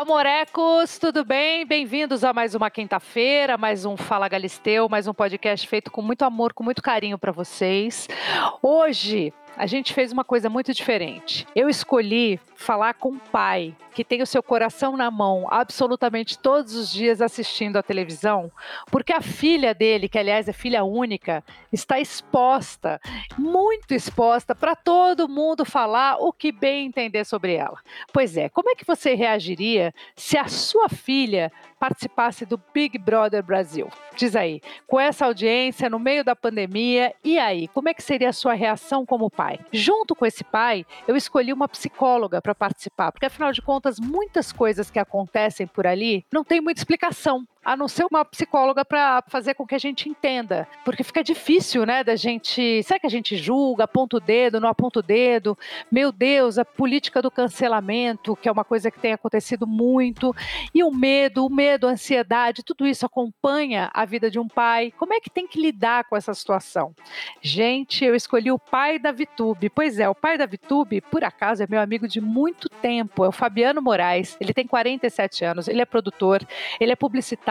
Amorecos, tudo bem? Bem-vindos a mais uma quinta-feira, mais um Fala Galisteu, mais um podcast feito com muito amor, com muito carinho para vocês. Hoje a gente fez uma coisa muito diferente. Eu escolhi falar com o pai que tem o seu coração na mão absolutamente todos os dias assistindo a televisão, porque a filha dele, que aliás é filha única, está exposta, muito exposta para todo mundo falar o que bem entender sobre ela. Pois é, como é que você reagiria se a sua filha participasse do Big Brother Brasil? Diz aí, com essa audiência no meio da pandemia, e aí, como é que seria a sua reação como pai? Junto com esse pai, eu escolhi uma psicóloga para participar, porque afinal de contas, muitas coisas que acontecem por ali não tem muita explicação a não ser uma psicóloga para fazer com que a gente entenda. Porque fica difícil, né, da gente. Será que a gente julga, aponta o dedo, não aponta o dedo? Meu Deus, a política do cancelamento, que é uma coisa que tem acontecido muito, e o medo, o medo, a ansiedade, tudo isso acompanha a vida de um pai. Como é que tem que lidar com essa situação? Gente, eu escolhi o pai da Vitube. Pois é, o pai da Vitube, por acaso, é meu amigo de muito tempo, é o Fabiano Moraes. Ele tem 47 anos, ele é produtor, ele é publicitário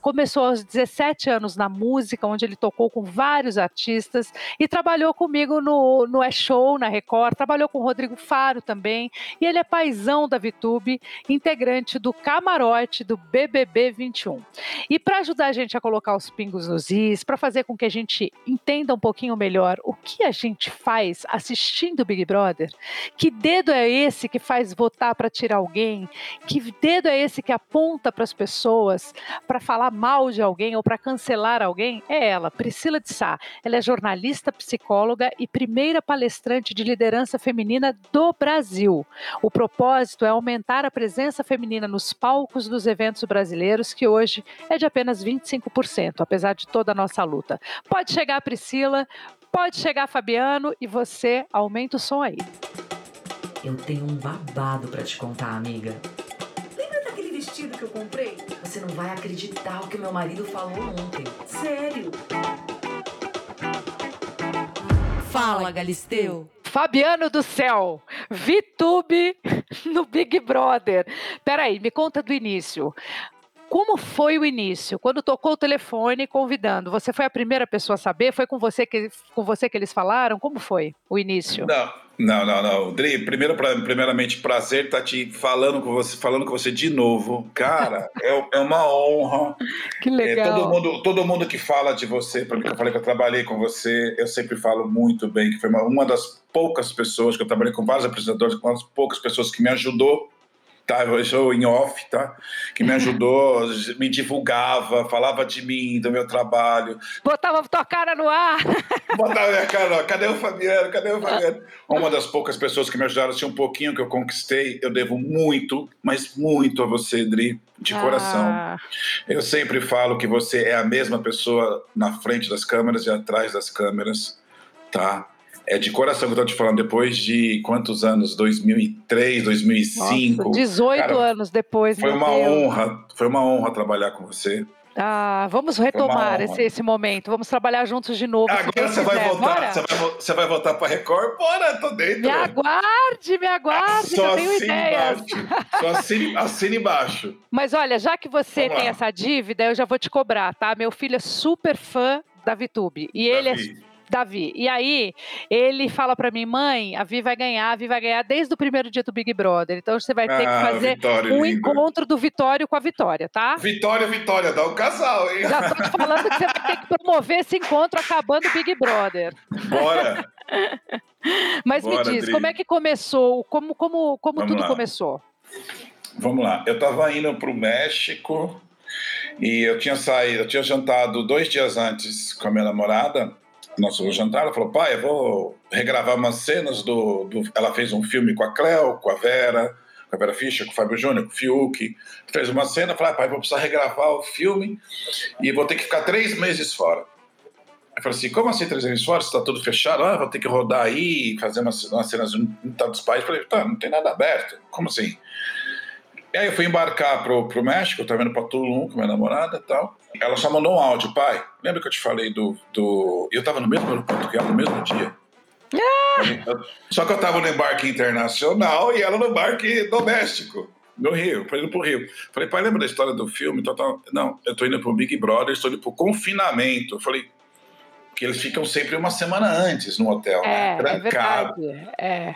começou aos 17 anos na música, onde ele tocou com vários artistas e trabalhou comigo no, no É Show, na Record, trabalhou com Rodrigo Faro também, e ele é paisão da VTube, integrante do camarote do BBB 21. E para ajudar a gente a colocar os pingos nos is, para fazer com que a gente entenda um pouquinho melhor o que a gente faz assistindo o Big Brother, que dedo é esse que faz votar para tirar alguém, que dedo é esse que aponta para as pessoas, para falar mal de alguém ou para cancelar alguém é ela, Priscila de Sá. Ela é jornalista, psicóloga e primeira palestrante de liderança feminina do Brasil. O propósito é aumentar a presença feminina nos palcos dos eventos brasileiros, que hoje é de apenas 25%, apesar de toda a nossa luta. Pode chegar, Priscila, pode chegar, Fabiano, e você aumenta o som aí. Eu tenho um babado para te contar, amiga vestido que eu comprei? Você não vai acreditar o que meu marido falou ontem. Sério? Fala, Galisteu. Fabiano do céu, VTube no Big Brother. Peraí, me conta do início. Como foi o início? Quando tocou o telefone convidando, você foi a primeira pessoa a saber? Foi com você que, com você que eles falaram? Como foi o início? Não, não, não, não. Dri, primeiro, primeiramente, prazer estar tá te falando com você, falando com você de novo. Cara, é, é uma honra. Que legal. É, todo, mundo, todo mundo que fala de você, para mim que eu falei que eu trabalhei com você, eu sempre falo muito bem, que foi uma, uma das poucas pessoas que eu trabalhei com vários apresentadores, uma das poucas pessoas que me ajudou tá? Eu sou em off, tá? Que me ajudou, me divulgava, falava de mim, do meu trabalho. Botava tua cara no ar. Botava minha cara no ar. Cadê o Fabiano? Cadê o Fabiano? Uma das poucas pessoas que me ajudaram, assim, um pouquinho que eu conquistei, eu devo muito, mas muito a você, Dri, de ah. coração. Eu sempre falo que você é a mesma pessoa na frente das câmeras e atrás das câmeras, tá? É de coração que eu tô te falando, depois de quantos anos? 2003, 2005. Nossa, 18 cara, anos depois. Foi uma Deus. honra, foi uma honra trabalhar com você. Ah, vamos retomar esse, esse momento. Vamos trabalhar juntos de novo. Agora você vai, voltar, você vai, você vai voltar para Record? Bora, tô dentro. Me aguarde, me aguarde, Só eu tenho ideias. Embaixo. Só assine, assine embaixo. Mas olha, já que você Vamos tem lá. essa dívida, eu já vou te cobrar, tá? Meu filho é super fã da VTube. E Davi. ele é Davi. E aí, ele fala para mim, mãe, a Vi vai ganhar, a Vi vai ganhar desde o primeiro dia do Big Brother. Então você vai ter ah, que fazer Vitória, um linda. encontro do Vitório com a Vitória, tá? Vitória, Vitória, dá um casal, hein? Já tô te falando que você vai ter que promover esse encontro acabando o Big Brother. Bora! Mas Bora, me diz, Dri. como é que começou? Como, como, como tudo lá. começou? Vamos lá. Eu estava indo para o México e eu tinha saído, eu tinha jantado dois dias antes com a minha namorada nosso jantar, ela falou, pai, eu vou regravar umas cenas do, do, Ela fez um filme com a Cleo, com a Vera, com a Vera Fischer, com o Fábio Júnior, com o Fiuk. Fez uma cena, falei, ah, pai, vou precisar regravar o filme e vou ter que ficar três meses fora. Eu falei assim, como assim três meses fora? Está tudo fechado? Ah, vou ter que rodar aí, fazer umas, umas cenas em tantos países. Eu falei, tá, não tem nada aberto. Como assim? E aí eu fui embarcar pro, pro México, eu tava indo pra Tulum com minha namorada e tal. Ela só mandou um áudio, pai. Lembra que eu te falei do. do... Eu tava no mesmo aeroporto que ela no mesmo dia. Ah! Só que eu tava no embarque internacional e ela no embarque doméstico. no Rio, foi indo pro Rio. Falei, pai, lembra da história do filme? Então, tá... Não, eu tô indo pro Big Brother, estou indo pro confinamento. Eu falei, que eles ficam sempre uma semana antes no hotel, é, né? Trancado. É verdade. É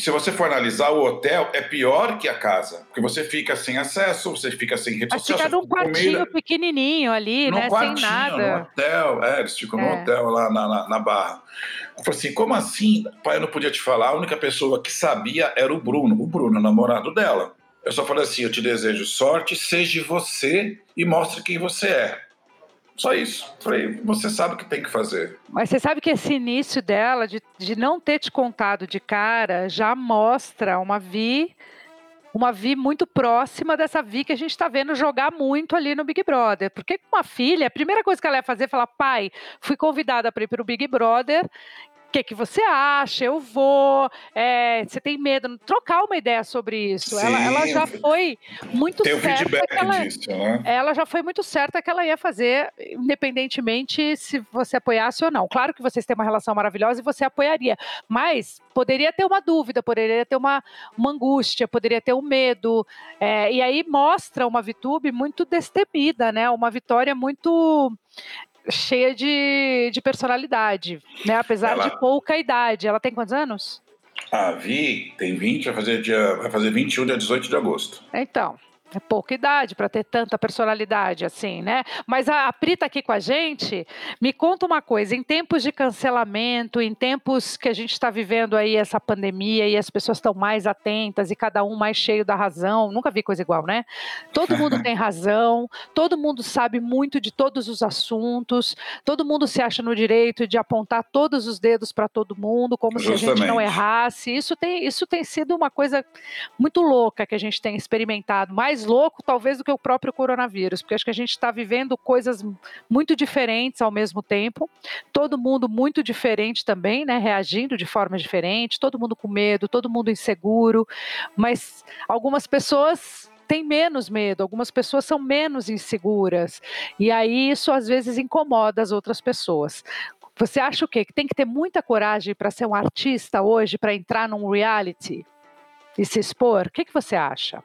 se você for analisar, o hotel é pior que a casa. Porque você fica sem acesso, você fica sem rede social. fica num quartinho comida. pequenininho ali, num né? quartinho, sem nada. No hotel, é, eles ficam É. no hotel lá na, na, na Barra. Eu falei assim, como assim? Pai, eu não podia te falar, a única pessoa que sabia era o Bruno. O Bruno, o namorado dela. Eu só falei assim, eu te desejo sorte, seja você e mostre quem você é. Só isso. Falei, você sabe o que tem que fazer. Mas você sabe que esse início dela, de, de não ter te contado de cara, já mostra uma Vi, uma Vi muito próxima dessa Vi que a gente está vendo jogar muito ali no Big Brother. Porque com uma filha, a primeira coisa que ela ia fazer é falar: pai, fui convidada para ir para o Big Brother. O que, que você acha? Eu vou. É, você tem medo? Trocar uma ideia sobre isso. Ela, Sim. ela já foi muito certa feedback que ela, disso, né? ela já foi muito certa que ela ia fazer, independentemente se você apoiasse ou não. Claro que vocês têm uma relação maravilhosa e você apoiaria, mas poderia ter uma dúvida, poderia ter uma, uma angústia, poderia ter um medo. é, e aí mostra uma Vitube muito destemida, né? Uma vitória muito cheia de, de personalidade, né? Apesar Ela- de pouca idade. Ela tem quantos anos? A Vi tem 20, vai fazer, dia, vai fazer 21, dia 18 de agosto. Então, é pouca idade para ter tanta personalidade assim, né? Mas a, a Pri tá aqui com a gente. Me conta uma coisa: em tempos de cancelamento, em tempos que a gente está vivendo aí essa pandemia e as pessoas estão mais atentas e cada um mais cheio da razão, nunca vi coisa igual, né? Todo mundo tem razão, todo mundo sabe muito de todos os assuntos, todo mundo se acha no direito de apontar todos os dedos para todo mundo, como se a gente não Justamente. errasse. Isso tem, isso tem sido uma coisa muito louca que a gente tem experimentado, mais louco talvez do que o próprio coronavírus, porque acho que a gente está vivendo coisas muito diferentes ao mesmo tempo, todo mundo muito diferente também, né, reagindo de forma diferente, todo mundo com medo, todo mundo inseguro, mas algumas pessoas têm menos medo, algumas pessoas são menos inseguras, e aí isso às vezes incomoda as outras pessoas. Você acha o quê? Que tem que ter muita coragem para ser um artista hoje, para entrar num reality e se expor? O que, que você acha?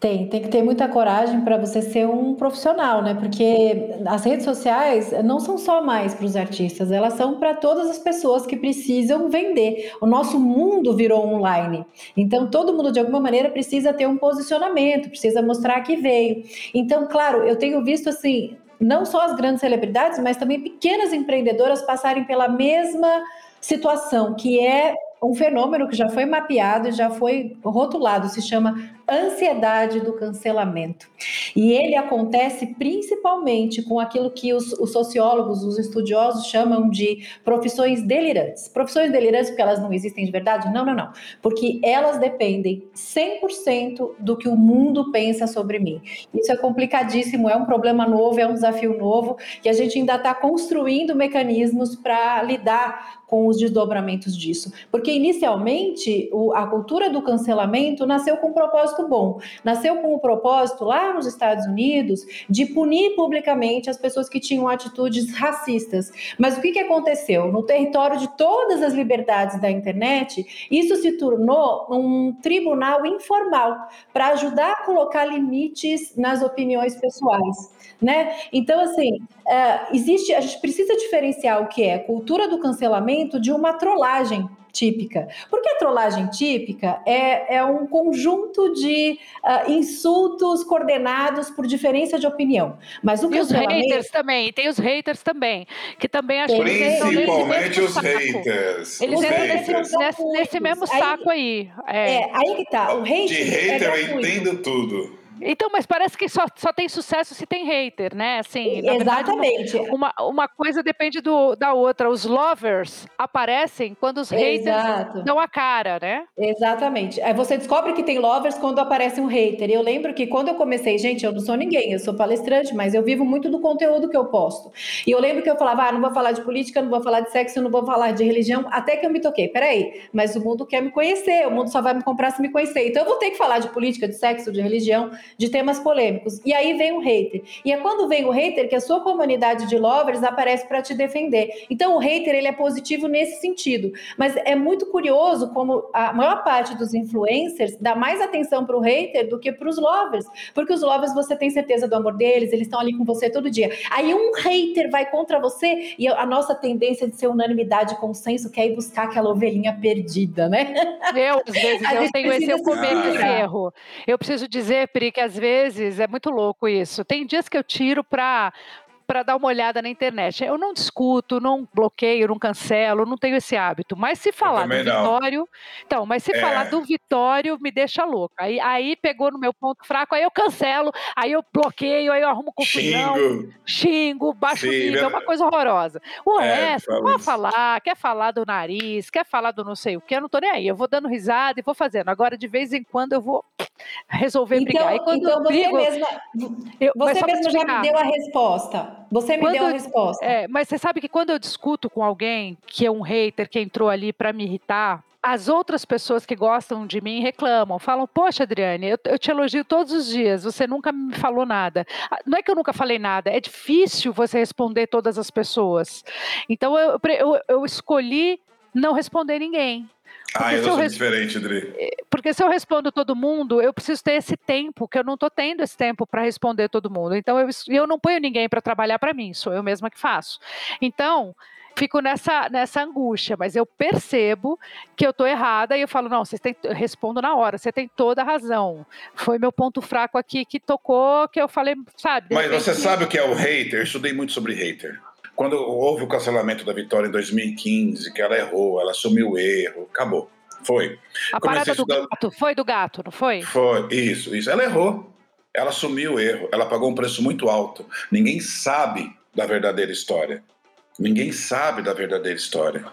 Tem, tem que ter muita coragem para você ser um profissional, né? Porque as redes sociais não são só mais para os artistas, elas são para todas as pessoas que precisam vender. O nosso mundo virou online. Então, todo mundo, de alguma maneira, precisa ter um posicionamento, precisa mostrar que veio. Então, claro, eu tenho visto assim, não só as grandes celebridades, mas também pequenas empreendedoras passarem pela mesma situação, que é um fenômeno que já foi mapeado e já foi rotulado, se chama ansiedade do cancelamento. E ele acontece principalmente com aquilo que os, os, sociólogos, os estudiosos chamam de profissões delirantes. Profissões delirantes porque elas não existem de verdade? Não, não, não. Porque elas dependem 100% do que o mundo pensa sobre mim. Isso é complicadíssimo, é um problema novo, é um desafio novo, e a gente ainda está construindo mecanismos para lidar com os desdobramentos disso. Porque inicialmente o, a cultura do cancelamento nasceu com um propósito bom. Nasceu com o propósito lá nos Estados Unidos de punir publicamente as pessoas que tinham atitudes racistas. Mas o que, que aconteceu? No território de todas as liberdades da internet, isso se tornou um tribunal informal para ajudar a colocar limites nas opiniões pessoais. Né? Então, assim, uh, existe, a gente precisa diferenciar o que é cultura do cancelamento de uma trollagem típica. Porque a trollagem típica é, é um conjunto de uh, insultos coordenados por diferença de opinião. Mas o e os haters também, tem os haters também, que também acho que Principalmente os haters. Eles os entram haters. nesse, nesse, nesse, mesmo saco aí. aí. É. é, aí que tá. O hater de hater é eu entendo tudo. Então, mas parece que só, só tem sucesso se tem hater, né? Assim, Exatamente. Verdade, uma, uma coisa depende do, da outra. Os lovers aparecem quando os haters Exato. dão a cara, né? Exatamente. Aí você descobre que tem lovers quando aparece um hater. Eu lembro que quando eu comecei, gente, eu não sou ninguém, eu sou palestrante, mas eu vivo muito do conteúdo que eu posto. E eu lembro que eu falava, ah, não vou falar de política, não vou falar de sexo, não vou falar de religião, até que eu me toquei. Peraí, mas o mundo quer me conhecer, o mundo só vai me comprar se me conhecer. Então eu vou ter que falar de política, de sexo, de religião. De temas polêmicos. E aí vem o hater. E é quando vem o hater que a sua comunidade de lovers aparece para te defender. Então o hater ele é positivo nesse sentido. Mas é muito curioso como a maior parte dos influencers dá mais atenção para o hater do que para os lovers. Porque os lovers você tem certeza do amor deles, eles estão ali com você todo dia. Aí um hater vai contra você e a nossa tendência de ser unanimidade, consenso, quer ir buscar aquela ovelhinha perdida, né? Eu, às vezes, eu tenho esse, eu cometo esse erro. Eu preciso dizer, Pri, que às vezes é muito louco isso. Tem dias que eu tiro para para dar uma olhada na internet. Eu não discuto, não bloqueio, não cancelo, não tenho esse hábito. Mas se falar do. Vitório, então, mas se é. falar do Vitório me deixa louca. Aí, aí pegou no meu ponto fraco, aí eu cancelo, aí eu bloqueio, aí eu arrumo confusão, xingo, xingo baixo Sim, nível, é uma coisa horrorosa. O é, resto, vai falar, quer falar do nariz, quer falar do não sei o que, eu não tô nem aí. Eu vou dando risada e vou fazendo. Agora, de vez em quando, eu vou resolver então, brigar. E quando então eu brigo, você mesma, eu, você mesmo já me deu a resposta. Você me quando, deu a resposta. É, mas você sabe que quando eu discuto com alguém que é um hater que entrou ali para me irritar, as outras pessoas que gostam de mim reclamam, falam: Poxa, Adriane, eu, eu, te elogio todos os dias, você nunca me falou nada. Ah, não é que eu nunca falei nada, é difícil você responder todas as pessoas. Então eu, eu, eu escolhi não responder ninguém. Ah, eu sou res... diferente, Adri. É, porque se eu respondo todo mundo, eu preciso ter esse tempo, que eu não estou tendo esse tempo para responder todo mundo. Então, eu, eu não ponho ninguém para trabalhar para mim, sou eu mesma que faço. Então, fico nessa, nessa angústia, mas eu percebo que eu estou errada e eu falo, não, você tem, eu respondo na hora, você tem toda a razão. Foi meu ponto fraco aqui que tocou, que eu falei, sabe? Mas você sabe o que é o hater? Eu estudei muito sobre hater. Quando houve o cancelamento da Vitória em 2015, que ela errou, ela assumiu o erro, acabou. Foi. A Comecei parada do gato, foi do gato, não foi? Foi, isso, isso. Ela errou. Ela assumiu o erro. Ela pagou um preço muito alto. Ninguém sabe da verdadeira história. Ninguém sabe da verdadeira história.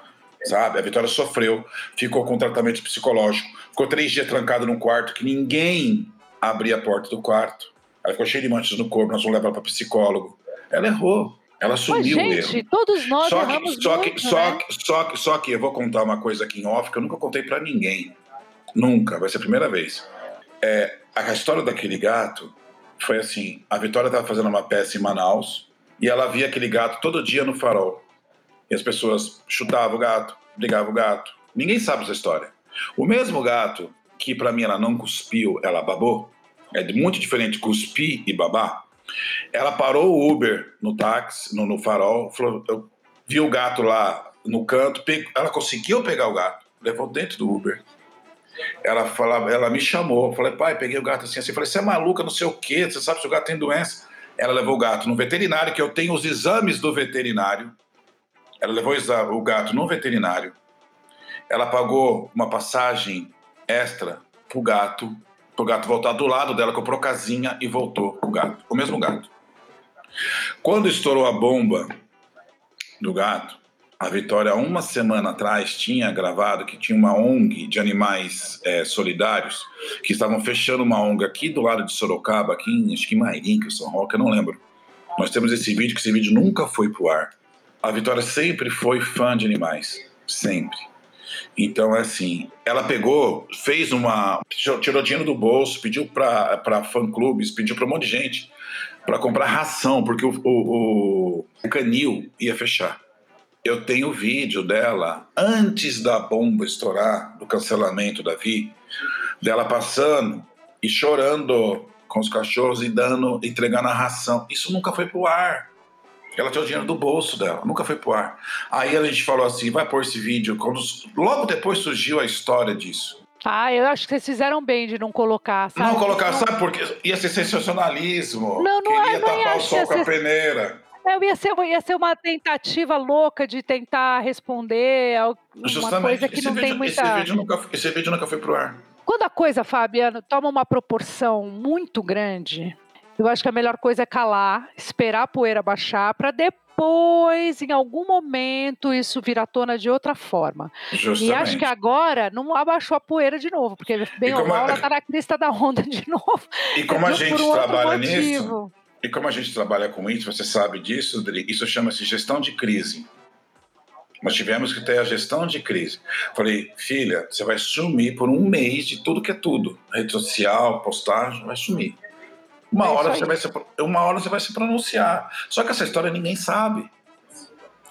Sabe? A Vitória sofreu, ficou com tratamento psicológico, ficou três dias trancada num quarto que ninguém abria a porta do quarto. Ela ficou cheia de manchas no corpo, nós vamos levar para psicólogo. Ela errou. Ela assumiu Mas, gente, o erro. todos nós só que, só muito, que, só, né? só, que, só que eu vou contar uma coisa aqui em off que eu nunca contei para ninguém. Nunca, vai ser a primeira vez. É, a história daquele gato foi assim: a Vitória estava fazendo uma peça em Manaus e ela via aquele gato todo dia no farol. E as pessoas chutavam o gato, brigavam o gato. Ninguém sabe essa história. O mesmo gato que para mim ela não cuspiu, ela babou, é muito diferente cuspir e babar. Ela parou o Uber no táxi, no, no farol, falou, eu vi o gato lá no canto, ela conseguiu pegar o gato, levou dentro do Uber. Ela, falava, ela me chamou, falei, pai, peguei o gato assim, assim. Falei, você é maluca, não sei o quê, você sabe se o gato tem doença? Ela levou o gato no veterinário, que eu tenho os exames do veterinário. Ela levou o gato no veterinário. Ela pagou uma passagem extra pro gato pro gato voltar do lado dela, comprou casinha e voltou o gato, o mesmo gato. Quando estourou a bomba do gato, a Vitória, uma semana atrás, tinha gravado que tinha uma ONG de animais é, solidários que estavam fechando uma ONG aqui do lado de Sorocaba, aqui em, acho que em Mairim, São Roque, eu não lembro. Nós temos esse vídeo, que esse vídeo nunca foi pro ar. A Vitória sempre foi fã de animais, sempre. Então, é assim, ela pegou, fez uma. tirou dinheiro do bolso, pediu para fã-clubes, pediu para um monte de gente para comprar ração, porque o, o, o canil ia fechar. Eu tenho vídeo dela antes da bomba estourar, do cancelamento da Vi, dela passando e chorando com os cachorros e dando, entregando a ração. Isso nunca foi pro ar. Ela tinha o dinheiro do bolso dela, nunca foi pro ar. Aí a gente falou assim: vai pôr esse vídeo. Quando, logo depois surgiu a história disso. Ah, eu acho que vocês fizeram bem de não colocar, sabe? Não colocar, sabe por quê? Ia ser sensacionalismo. Não, não Queria é, não tapar o sol com a peneira. Eu ia ser, ia ser uma tentativa louca de tentar responder uma Justamente. coisa que esse não vídeo, tem muita... Esse vídeo, nunca, esse vídeo nunca foi pro ar. Quando a coisa, Fabiano, toma uma proporção muito grande, eu acho que a melhor coisa é calar, esperar a poeira baixar, para depois, em algum momento, isso vir à tona de outra forma. Justamente. E acho que agora não abaixou a poeira de novo, porque bem ou mal ela está na crista da onda de novo. E como a gente um trabalha nisso, e como a gente trabalha com isso, você sabe disso, Dri, isso chama-se gestão de crise. Nós tivemos que ter a gestão de crise. Falei, filha, você vai sumir por um mês de tudo que é tudo. Rede social, postagem, vai sumir. Uma, É hora você vai se, uma hora você vai se pronunciar. Só que essa história ninguém sabe.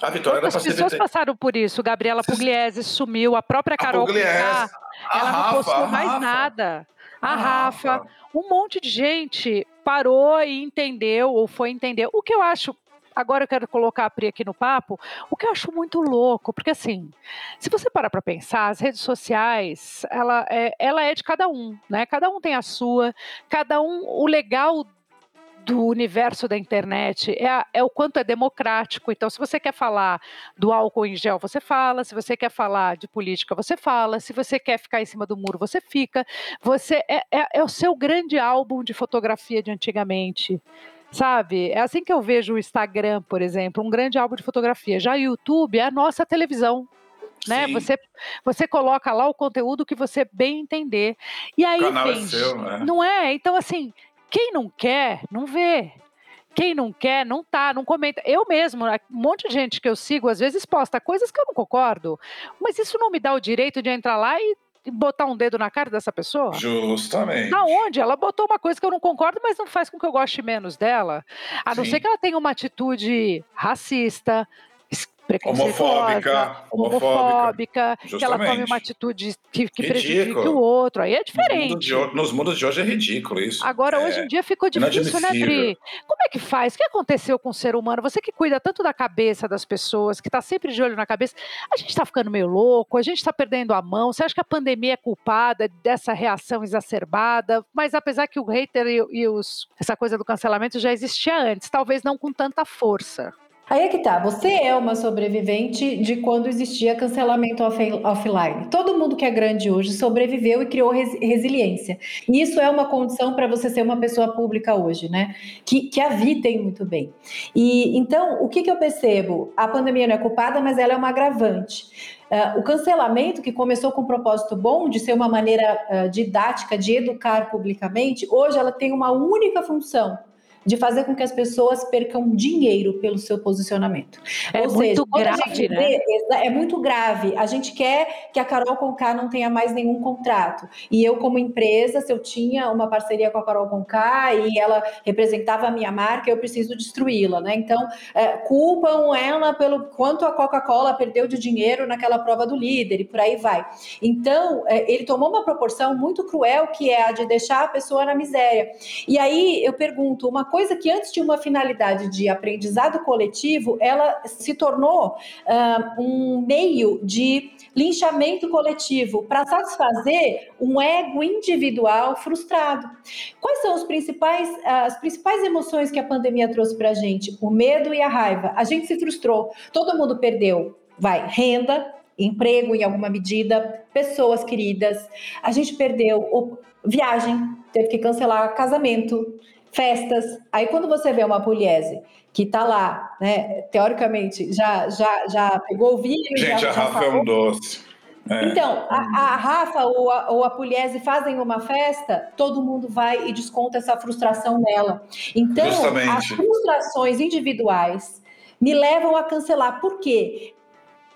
A Vitória era Quantas ser pessoas passaram por isso? Gabriela Pugliese sumiu, a própria A Carol Pugliese, Conká, a ela não Rafa, postou a mais Rafa, nada. A, a Rafa, um monte de gente parou e entendeu, ou foi entender. O que eu acho, agora eu quero colocar a Pri aqui no papo, o que eu acho muito louco, porque assim, se você parar para pensar, as redes sociais, ela é, ela é de cada um, né? Cada um tem a sua, cada um, o legal do universo da internet é, é o quanto é democrático. Então, se você quer falar do álcool em gel, você fala. Se você quer falar de política, você fala. Se você quer ficar em cima do muro, você fica. Você é, é- é o seu grande álbum de fotografia de antigamente. Sabe? É assim que eu vejo o Instagram, por exemplo, um grande álbum de fotografia. Já o YouTube é a nossa televisão. Né? Sim. Você, você coloca lá o conteúdo que você bem entender. E aí é vem seu, né? não é? Então, assim, quem não quer, não vê. Quem não quer, não tá, não comenta. Eu mesmo, um monte de gente que eu sigo, às vezes posta coisas que eu não concordo, mas isso não me dá o direito de entrar lá e botar um dedo na cara dessa pessoa? Justamente. Da onde? Ela botou uma coisa que eu não concordo, mas não faz com que eu goste menos dela. A não Sim. ser que ela tenha uma atitude racista, preconceituosa, Homofóbica, homofóbica. que ela tome uma atitude que, que prejudique o outro. Aí é diferente. mundos, de, ho- nos mundos de hoje é ridículo isso. Agora, É hoje em dia ficou difícil, né. Dri? Como é que faz? O que aconteceu com o ser humano? Você que cuida tanto da cabeça das pessoas, que está sempre de olho na cabeça, a gente está ficando meio louco, a gente está perdendo a mão. Você acha que a pandemia é culpada dessa reação exacerbada? Mas apesar que o hater e, e os, essa coisa do cancelamento já existia antes, talvez não com tanta força. Aí é que tá, você é uma sobrevivente de quando existia cancelamento off- offline. Todo mundo que é grande hoje sobreviveu e criou res- resiliência. E isso é uma condição para você ser uma pessoa pública hoje, né? Que, que a Vi tem muito bem. E então, o que, que eu percebo? A pandemia não é culpada, mas ela é uma agravante. Ah, o cancelamento, que começou com um propósito bom de ser uma maneira ah, didática de educar publicamente, hoje ela tem uma única função. De fazer com que as pessoas percam dinheiro pelo seu posicionamento. É Ou muito seja, grave, gente né? vê- é muito grave. A gente quer que a Carol Conká não tenha mais nenhum contrato. E eu, como empresa, se eu tinha uma parceria com a Carol Conká e ela representava a minha marca, eu preciso destruí-la, né? Então, é, culpam ela pelo quanto a Coca-Cola perdeu de dinheiro naquela prova do líder e por aí vai. Então, é, ele tomou uma proporção muito cruel que é a de deixar a pessoa na miséria. E aí eu pergunto, uma coisa que antes tinha uma finalidade de aprendizado coletivo, ela se tornou ah, um meio de linchamento coletivo para satisfazer um ego individual frustrado. Quais são os principais, as principais emoções que a pandemia trouxe para a gente? O medo e a raiva. A gente se frustrou, todo mundo perdeu, vai, renda, emprego em alguma medida, pessoas queridas. A gente perdeu viagem, teve que cancelar casamento, festas. Aí quando você vê uma pugliese que está lá, né, teoricamente já já já pegou o vírus, Gente, já, a Rafa é um doce. É. Então, a, a Rafa ou a, ou a Pugliese fazem uma festa, todo mundo vai e desconta essa frustração nela. Então, Justamente. as frustrações individuais me levam a cancelar. Por quê?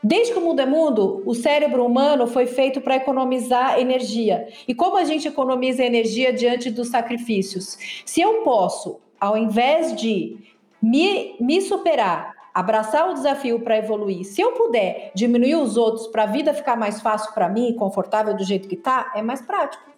Desde que o mundo é mundo, o cérebro humano foi feito para economizar energia. E como a gente economiza energia diante dos sacrifícios? Se eu posso, ao invés de me, me superar, abraçar o desafio para evoluir, se eu puder diminuir os outros para a vida ficar mais fácil para mim, confortável do jeito que tá, é mais prático.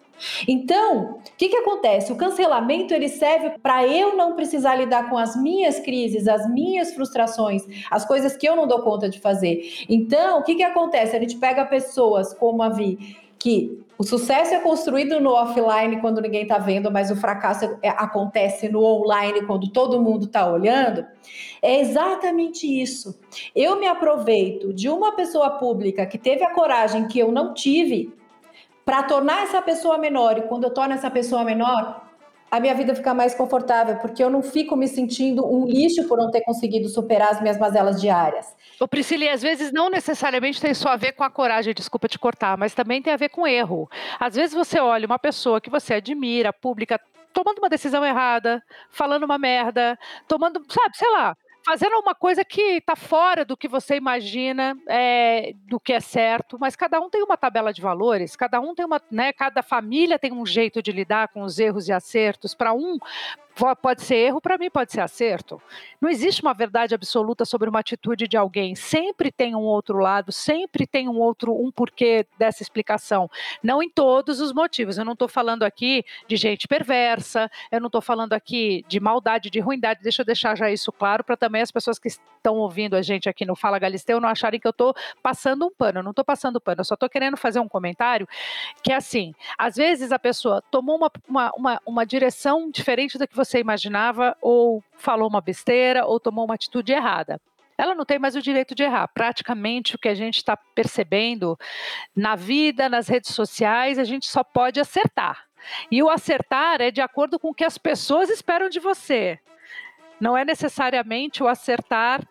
Então, o que, que acontece? O cancelamento ele serve para eu não precisar lidar com as minhas crises, as minhas frustrações, as coisas que eu não dou conta de fazer. Então, o que, que acontece? A gente pega pessoas como a Vi, que o sucesso é construído no offline quando ninguém está vendo, mas o fracasso é- acontece no online quando todo mundo está olhando. É exatamente isso. Eu me aproveito de uma pessoa pública que teve a coragem que eu não tive para tornar essa pessoa menor. E quando eu torno essa pessoa menor, a minha vida fica mais confortável, porque eu não fico me sentindo um lixo por não ter conseguido superar as minhas mazelas diárias. Ô Priscila, e às vezes não necessariamente tem só a ver com a coragem, desculpa te cortar, mas também tem a ver com erro. Às vezes você olha uma pessoa que você admira, pública, tomando uma decisão errada, falando uma merda, tomando, sabe, sei lá, fazendo uma coisa que está fora do que você imagina, é, do que é certo, mas cada um tem uma tabela de valores, cada um tem uma, né, cada família tem um jeito de lidar com os erros e acertos. Para um, pode ser erro, para mim pode ser acerto. Não existe uma verdade absoluta sobre uma atitude de alguém. Sempre tem um outro lado, sempre tem um outro, um porquê dessa explicação. Não em todos os motivos. Eu não estou falando aqui de gente perversa, eu não estou falando aqui de maldade, de ruindade. Deixa eu deixar já isso claro para também as pessoas que estão ouvindo a gente aqui no Fala Galisteu não acharem que eu estou passando um pano. Eu não estou passando pano, eu só estou querendo fazer um comentário que é assim: às vezes a pessoa tomou uma, uma, uma, uma direção diferente da que você você imaginava, ou falou uma besteira, ou tomou uma atitude errada. Ela não tem mais o direito de errar. Praticamente o que a gente está percebendo na vida, nas redes sociais, a gente só pode acertar. E o acertar é de acordo com o que as pessoas esperam de você. Não é necessariamente o acertar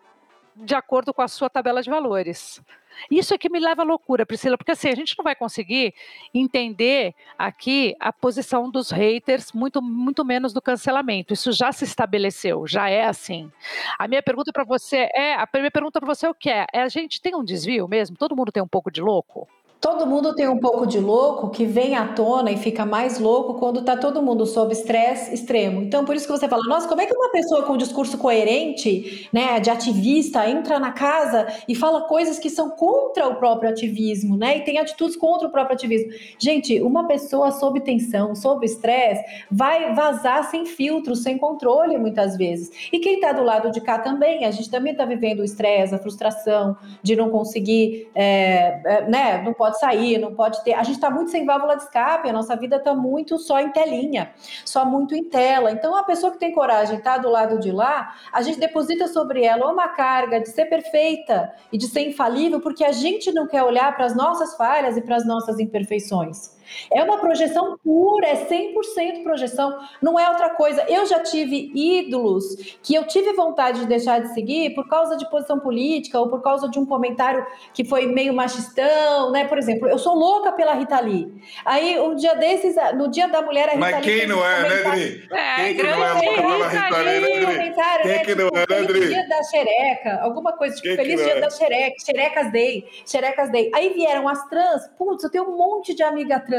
de acordo com a sua tabela de valores. Isso é que me leva à loucura, Priscila, porque assim, a gente não vai conseguir entender aqui a posição dos haters, muito, muito menos do cancelamento. Isso já se estabeleceu, já é assim. A minha pergunta para você é: a primeira pergunta para você é o que é? É a gente tem um desvio mesmo? Todo mundo tem um pouco de louco? Todo mundo tem um pouco de louco que vem à tona e fica mais louco quando está todo mundo sob estresse extremo. Então, por isso que você fala, nossa, como é que uma pessoa com um discurso coerente, né, de ativista, entra na casa e fala coisas que são contra o próprio ativismo, né, e tem atitudes contra o próprio ativismo. Gente, uma pessoa sob tensão, sob estresse, vai vazar sem filtro, sem controle, muitas vezes. E quem está do lado de cá também, a gente também está vivendo o estresse, a frustração de não conseguir, é, né, não pode pode sair, não pode ter. A gente está muito sem válvula de escape, a nossa vida está muito só em telinha, só muito em tela. Então, a pessoa que tem coragem está do lado de lá, a gente deposita sobre ela uma carga de ser perfeita e de ser infalível, porque a gente não quer olhar para as nossas falhas e para as nossas imperfeições. É uma projeção pura, é 100% projeção, não é outra coisa. Eu já tive ídolos que eu tive vontade de deixar de seguir por causa de posição política ou por causa de um comentário que foi meio machistão, né? Por exemplo, eu sou louca pela Rita Lee. Aí, um dia desses, no dia da mulher, a Rita Mas quem não é, né, Dri? É, quem que não é louca pela Rita Lee, né, Dri? Comentário, Quem né? que não tipo, é, né, Feliz Dri? dia da xereca, alguma coisa, tipo, Quem que feliz dia é? da xereca, xerecas day, xerecas day. Aí vieram as trans, putz, eu tenho um monte de amiga trans.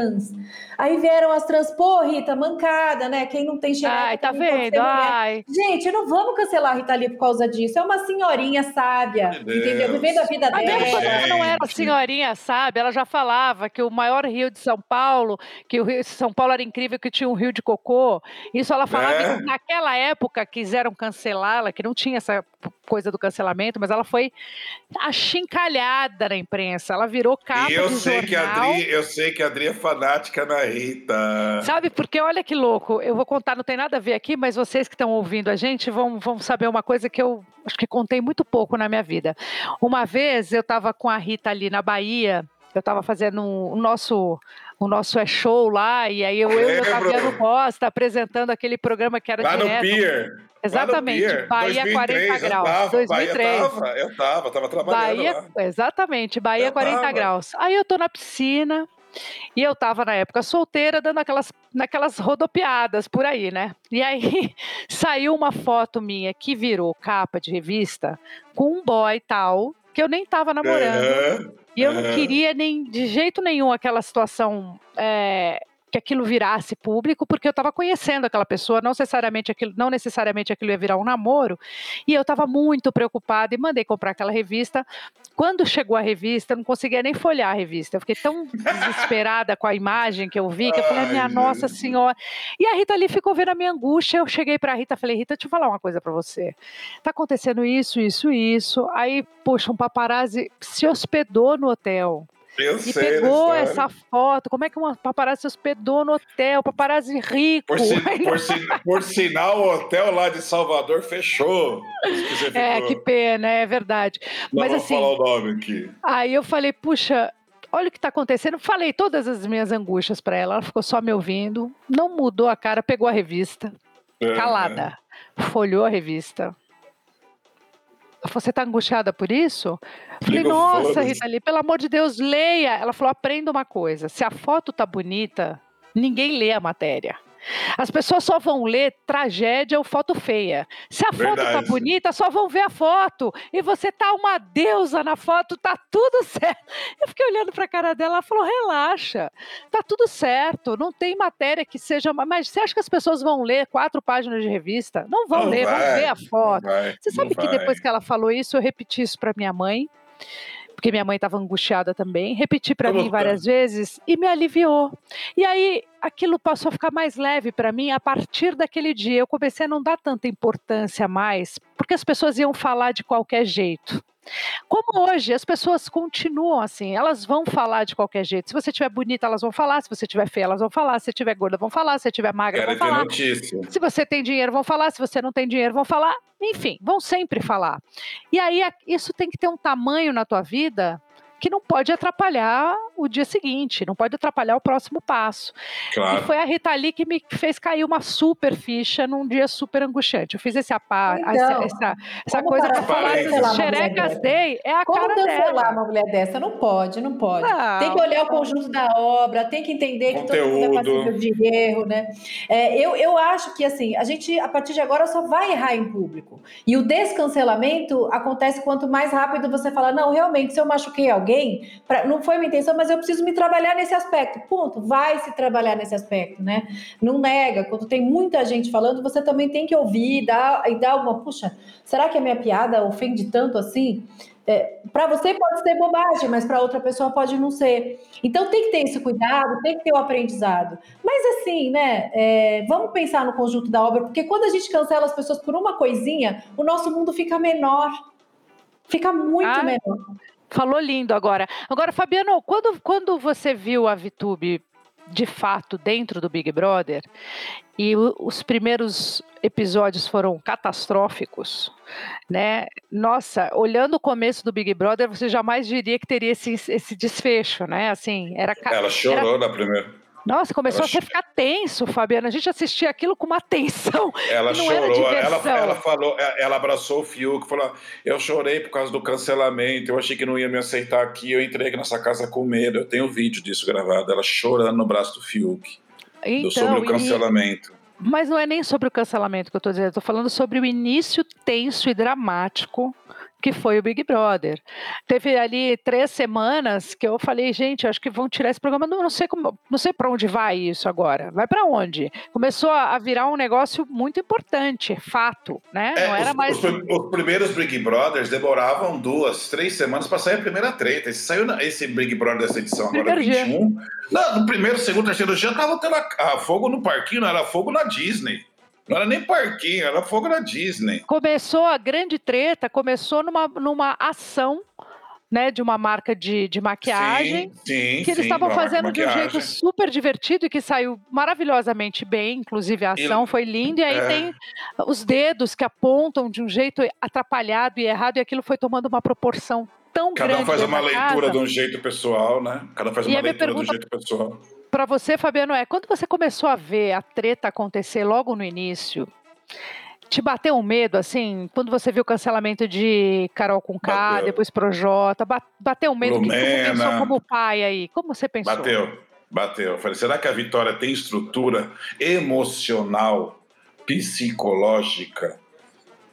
Aí vieram as trans, pô, Rita, mancada, né? Quem não tem xereca Ai, tá vendo? Ai. Gente, não vamos cancelar a Rita Lee por causa disso. É uma senhorinha sábia, entendeu? Vivendo a vida A dela. quando ela não era senhorinha, sabe? Ela já falava que o maior rio de São Paulo, que o rio de São Paulo era incrível, que tinha um rio de cocô. Isso ela falava É. que naquela época quiseram cancelá-la, que não tinha essa coisa do cancelamento, mas ela foi achincalhada na imprensa. Ela virou capa eu de sei que a jornal. Adri, eu sei que a Adri é fanática na Rita. Sabe, porque olha que louco, eu vou contar, não tem nada a ver aqui, mas vocês que estão ouvindo a gente vão, vão saber uma coisa que eu acho que contei muito pouco na minha vida. Uma vez eu estava com a Rita ali na Bahia, eu estava fazendo um- o nosso o nosso é show lá, e aí eu, eu e o. Fabiano Costa apresentando aquele programa que era Lá no direto. Pier. Lá no Exatamente, Pier, Bahia 2003, 40 eu graus, tava, 2003. Bahia tava, eu tava, tava trabalhando Bahia, lá. exatamente, Bahia Eu 40 tava. graus. Aí eu tô na piscina e eu tava na época solteira, dando aquelas, naquelas rodopiadas por aí, né? E aí saiu uma foto minha que virou capa de revista com um boy tal, que eu nem tava namorando. Aham. E eu não aham. queria nem de jeito nenhum aquela situação é, que aquilo virasse público, porque eu estava conhecendo aquela pessoa, não necessariamente aquilo, não necessariamente aquilo ia virar um namoro, e eu estava muito preocupada e mandei comprar aquela revista. Quando chegou a revista, eu não conseguia nem folhear a revista. Eu fiquei tão desesperada com a imagem que eu vi, que eu falei, Ai, minha nossa gente. senhora. E a Rita ali ficou vendo a minha angústia. Eu cheguei para a Rita e falei, Rita, deixa eu falar uma coisa para você. Tá acontecendo isso, isso, isso. Aí, poxa, um paparazzi se hospedou no hotel. Eu E sei pegou essa foto. Como é que uma paparazzi se hospedou no hotel? Paparazzi rico. Por, si- por si- por sinal, o hotel lá de Salvador fechou. Que É, ficou. que pena, é verdade. Não Mas vou assim, falar o nome aqui. aí eu falei, puxa, olha o que está acontecendo. Falei todas as minhas angústias para ela. Ela ficou só me ouvindo. Não mudou a cara, pegou a revista, calada. Folhou a revista. Você está angustiada por isso? Falei, nossa. Rita Lee, pelo amor de Deus, leia. Ela falou, aprenda uma coisa. Se a foto tá bonita, ninguém lê a matéria. As pessoas só vão ler tragédia ou foto feia. Se a foto tá Verdade. bonita, só vão ver a foto. E você tá uma deusa na foto, tá tudo certo. Eu fiquei olhando pra cara dela, ela falou: relaxa, tá tudo certo. Não tem matéria que seja. Mas você acha que as pessoas vão ler quatro páginas de revista? Não vão Não ler, vão vai, ver a foto. vai, Você sabe que vai. depois que ela falou isso, eu repeti isso pra minha mãe, porque minha mãe estava angustiada também. Repeti Como mim várias vezes e me aliviou. E aí aquilo passou a ficar mais leve pra mim a partir daquele dia. Eu comecei a não dar tanta importância mais, porque as pessoas iam falar de qualquer jeito. Como hoje, as pessoas continuam assim, elas vão falar de qualquer jeito. Se você tiver bonita, elas vão falar. Se você tiver feia, elas vão falar. Se você tiver gorda, vão falar. Se você tiver magra, Querem vão falar. notícia. Se você tem dinheiro, vão falar. Se você não tem dinheiro, vão falar. Enfim, vão sempre falar. E aí, isso tem que ter um tamanho na tua vida que não pode atrapalhar o dia seguinte, não pode atrapalhar o próximo passo. E Claro. foi a Rita Lee que me fez cair uma super ficha num dia super angustiante. Eu fiz esse apa, Então, essa, essa, essa como coisa de falar cancelar mulher Xerecas? Day é a Como cara cancelar dela. uma mulher dessa? Não pode, não pode. Não. Tem que olhar o conjunto da obra, tem que entender que todo mundo é Conteúdo. passível de erro, né? É, eu, eu acho que assim, a gente, a partir de agora, só vai errar em público. E o descancelamento acontece quanto mais rápido você fala, não, realmente, se eu machuquei alguém, pra- não foi minha intenção, mas eu preciso me trabalhar nesse aspecto. Ponto. Vai se trabalhar nesse aspecto, né? Não nega. Quando tem muita gente falando, você também tem que ouvir e dar, e dar uma, puxa, será que a minha piada ofende tanto assim? para você pode ser bobagem, mas para outra pessoa pode não ser. Então tem que ter esse cuidado, tem que ter o aprendizado. Mas assim, né? é, vamos pensar no conjunto da obra, porque quando a gente cancela as pessoas por uma coisinha, o nosso mundo fica menor. Fica muito Ah, menor. Falou lindo agora. Agora, Fabiano, quando, quando você viu a VTube de fato dentro do Big Brother e os primeiros episódios foram catastróficos, né? Nossa, olhando o começo do Big Brother, você jamais diria que teria esse, esse desfecho, né? Assim, era Ela chorou na primeira. Nossa, começou Ela a ficar tenso, Fabiano. A gente assistia aquilo com uma tensão. Ela chorou, ela, ela falou, ela abraçou o Fiuk, falou: Eu chorei por causa do cancelamento, eu achei que não ia me aceitar aqui, eu entrei aqui nessa casa com medo. Eu tenho vídeo disso gravado, ela chorando no braço do Fiuk, do- sobre o Então, e- cancelamento. Mas não é nem sobre o cancelamento que eu estou dizendo, eu tô falando sobre o início tenso e dramático que foi o Big Brother. Teve ali três semanas que eu falei, gente, acho que vão tirar esse programa, não, não sei como, não sei para onde vai isso agora. Vai para onde? Começou a, virar um negócio muito importante, fato, né? É, não era os, mais os os primeiros Big Brothers demoravam duas, três semanas para sair a primeira treta. Esse, saiu na- esse Big Brother dessa edição agora, Primeiro dia. 21. Não, no primeiro, segundo, terceiro dia tava tendo a, a fogo no parquinho, não era fogo na Disney. Não era nem parquinho, era fogo na Disney. começou a grande treta, começou numa, numa ação, né, de uma marca de, de maquiagem. Sim, sim. que eles estavam fazendo de um maquiagem. jeito super divertido e que saiu maravilhosamente bem, inclusive a ação foi linda, e aí é. tem os dedos que apontam de um jeito atrapalhado e errado, e aquilo foi tomando uma proporção tão Cada grande. um faz uma da leitura casa. de um jeito pessoal, né? Cada um faz E uma leitura de um pergunta- jeito pessoal. Para você, Fabiano, é quando você começou a ver a treta acontecer logo no início, te bateu um medo, assim, quando você viu o cancelamento de Carol com K, depois Projota, ba- bateu um medo, que você pensou como pai aí? Como você pensou? Bateu, bateu. Eu Falei, será que a Vitória tem estrutura emocional, psicológica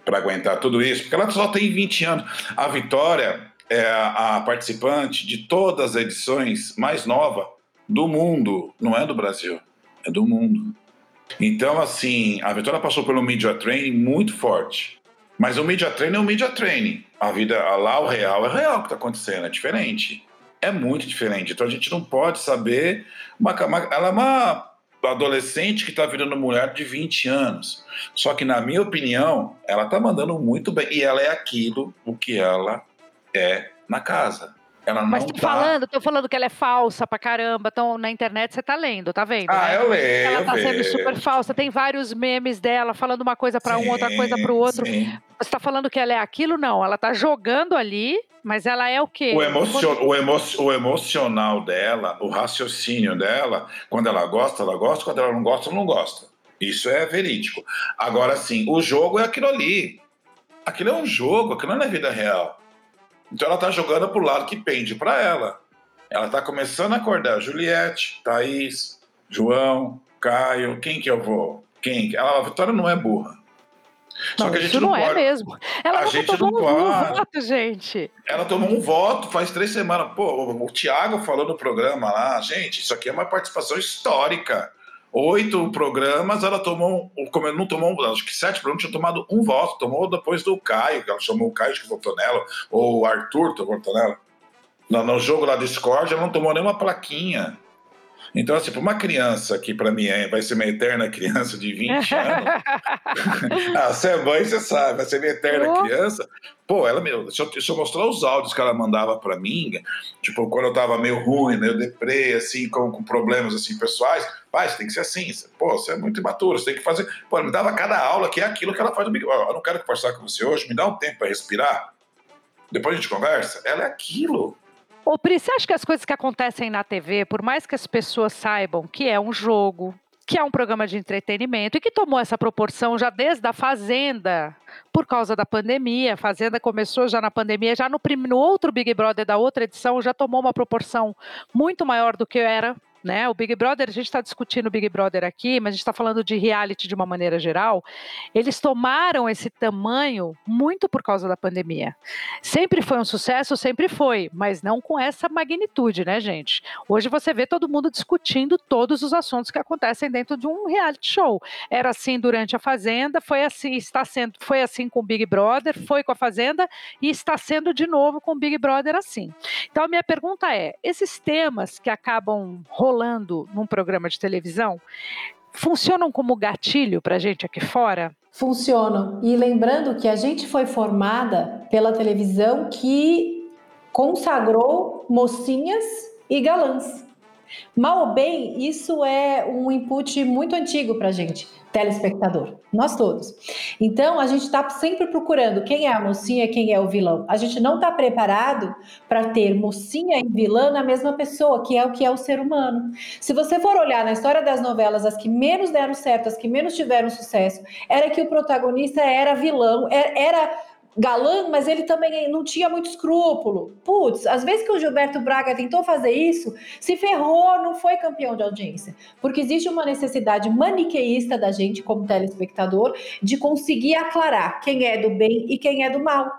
para aguentar tudo isso? Porque ela só tem 20 anos. A Vitória é a, a participante de todas as edições mais nova do mundo, não é do Brasil, é do mundo. Então, assim, a Vitória passou pelo media training muito forte. Mas o media training é o media training. A vida lá, o real, é real o que está acontecendo, é diferente. É muito diferente. Então a gente não pode saber. Uma, uma- ela é uma adolescente que está virando mulher de 20 anos. Só que, na minha opinião, ela está mandando muito bem. E ela é aquilo o que ela é na casa. Ela Mas não tô tá... falando, tô falando que ela é falsa pra caramba. Então, na internet você tá lendo, tá vendo? Ah, né? eu leio. Ela eu tá sendo super falsa. Tem vários memes dela falando uma coisa pra um, outra coisa pro outro. Sim. Você tá falando que ela é aquilo? Não. Ela tá jogando ali, mas ela é o quê? O, emocio- o, emo- o emocional dela, o raciocínio dela, quando ela gosta, ela gosta, quando ela não gosta, ela não gosta. Isso é verídico. Agora, sim, o jogo é aquilo ali. Aquilo é um jogo, aquilo não é vida real. Então ela tá jogando pro lado que pende para ela. Ela tá começando a acordar Juliette, Thaís, João, Caio, quem que eu vou? Quem? Ela, a Vitória não é burra. Só não, que a gente não, não é pode... mesmo. Ela a gente tomou não pode. um voto, gente. Ela tomou um voto faz três semanas. Pô, o Thiago falou no programa lá, gente, isso aqui é uma participação histórica. Oito programas, ela tomou, como não tomou, acho que sete programas tinha tomado um voto, tomou depois do Caio, que ela chamou o Caio que votou nela, ou o Arthur que votou nela. No, no jogo lá do Discord, ela não tomou nenhuma plaquinha. Então, assim, para uma criança que para mim é, vai ser uma eterna criança de 20 anos, ah, você é mãe, você sabe, vai ser minha eterna oh. criança. Pô, ela me, se, eu, se eu mostrar os áudios que ela mandava para mim, tipo, quando eu tava meio ruim, meio deprê, assim, com, com problemas assim pessoais, pai, você tem que ser assim, pô, você é muito imaturo, você tem que fazer. Pô, ela me dava cada aula que é aquilo que ela faz no Big Eu não quero conversar com você hoje, me dá um tempo para respirar. Depois a gente conversa. Ela é aquilo. Ô, Pri, você acha que as coisas que acontecem na TV, por mais que as pessoas saibam que é um jogo, que é um programa de entretenimento e que tomou essa proporção já desde a Fazenda, por causa da pandemia. A Fazenda começou já na pandemia, já no, no outro Big Brother da outra edição já tomou uma proporção muito maior do que era né? O Big Brother, a gente está discutindo o Big Brother aqui, mas a gente está falando de reality de uma maneira geral. Eles tomaram esse tamanho muito por causa da pandemia. Sempre foi um sucesso, sempre foi, mas não com essa magnitude, né, gente? Hoje você vê todo mundo discutindo todos os assuntos que acontecem dentro de um reality show. Era assim durante a Fazenda, foi assim, está sendo, foi assim com o Big Brother, foi com a Fazenda e está sendo de novo com o Big Brother assim. Então a minha pergunta é: esses temas que acabam rolando rolando num programa de televisão funcionam como gatilho para a gente aqui fora? Funcionam. E lembrando que a gente foi formada pela televisão que consagrou mocinhas e galãs. Mal ou bem, isso é um input muito antigo para a gente telespectador, nós todos. Então, a gente está sempre procurando quem é a mocinha, quem é o vilão. A gente não está preparado para ter mocinha e vilã na mesma pessoa, que é o que é o ser humano. Se você for olhar na história das novelas, as que menos deram certo, as que menos tiveram sucesso, era que o protagonista era vilão, era galã, mas ele também não tinha muito escrúpulo. Putz, às vezes que o Gilberto Braga tentou fazer isso, se ferrou, não foi campeão de audiência. Porque existe uma necessidade maniqueísta da gente, como telespectador, de conseguir aclarar quem é do bem e quem é do mal.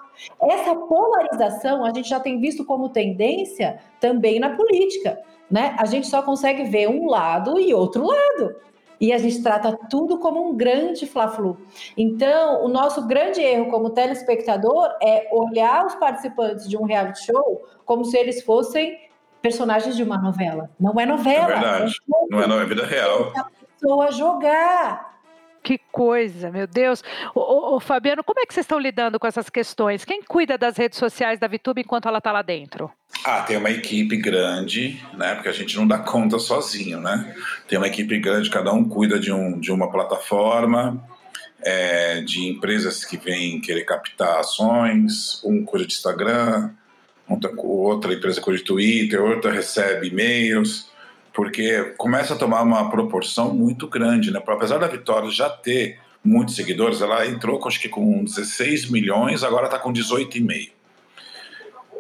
Essa polarização a gente já tem visto como tendência também na política. Né? A gente só consegue ver um lado e outro lado e a gente trata tudo como um grande fla-flu. Então, o nosso grande erro como telespectador é olhar os participantes de um reality show como se eles fossem personagens de uma novela. Não é novela. É verdade. É não é, não é vida real. É a pessoa jogar. Que coisa, meu Deus. Ô, ô, Fabiano, como é que vocês estão lidando com essas questões? Quem cuida das redes sociais da VTube enquanto ela está lá dentro? Ah, tem uma equipe grande, né? Porque a gente não dá conta sozinho, né? Tem uma equipe grande, cada um cuida de, um, de uma plataforma, é, de empresas que vêm querer captar ações, um cuida de Instagram, outra empresa cuida de Twitter, outra recebe e-mails porque começa a tomar uma proporção muito grande, né? Apesar da Vitória já ter muitos seguidores, ela entrou acho que com 16 milhões, agora está com 18,5.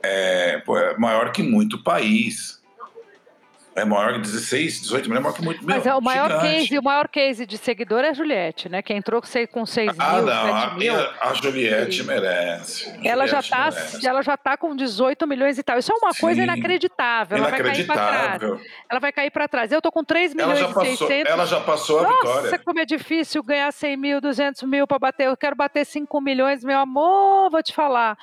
É, é maior que muito país. É maior que 16, 18 milhões, é maior que muito Mas meu, é o maior case, o maior case de seguidor é a Juliette, né? Que entrou com 6 ah, mil, não, 7 a, mil. A Juliette merece. A ela, Juliette já tá, merece. ela já tá com 18 milhões e tal. Isso é uma Sim, coisa inacreditável. Ela vai cair para trás. Ela vai cair para trás. Eu tô com 3 milhões ela já passou, e 600. Ela já passou a Nossa, vitória. Nossa, como é difícil ganhar 100 mil, 200 mil para bater. Eu quero bater 5 milhões, meu amor, vou te falar.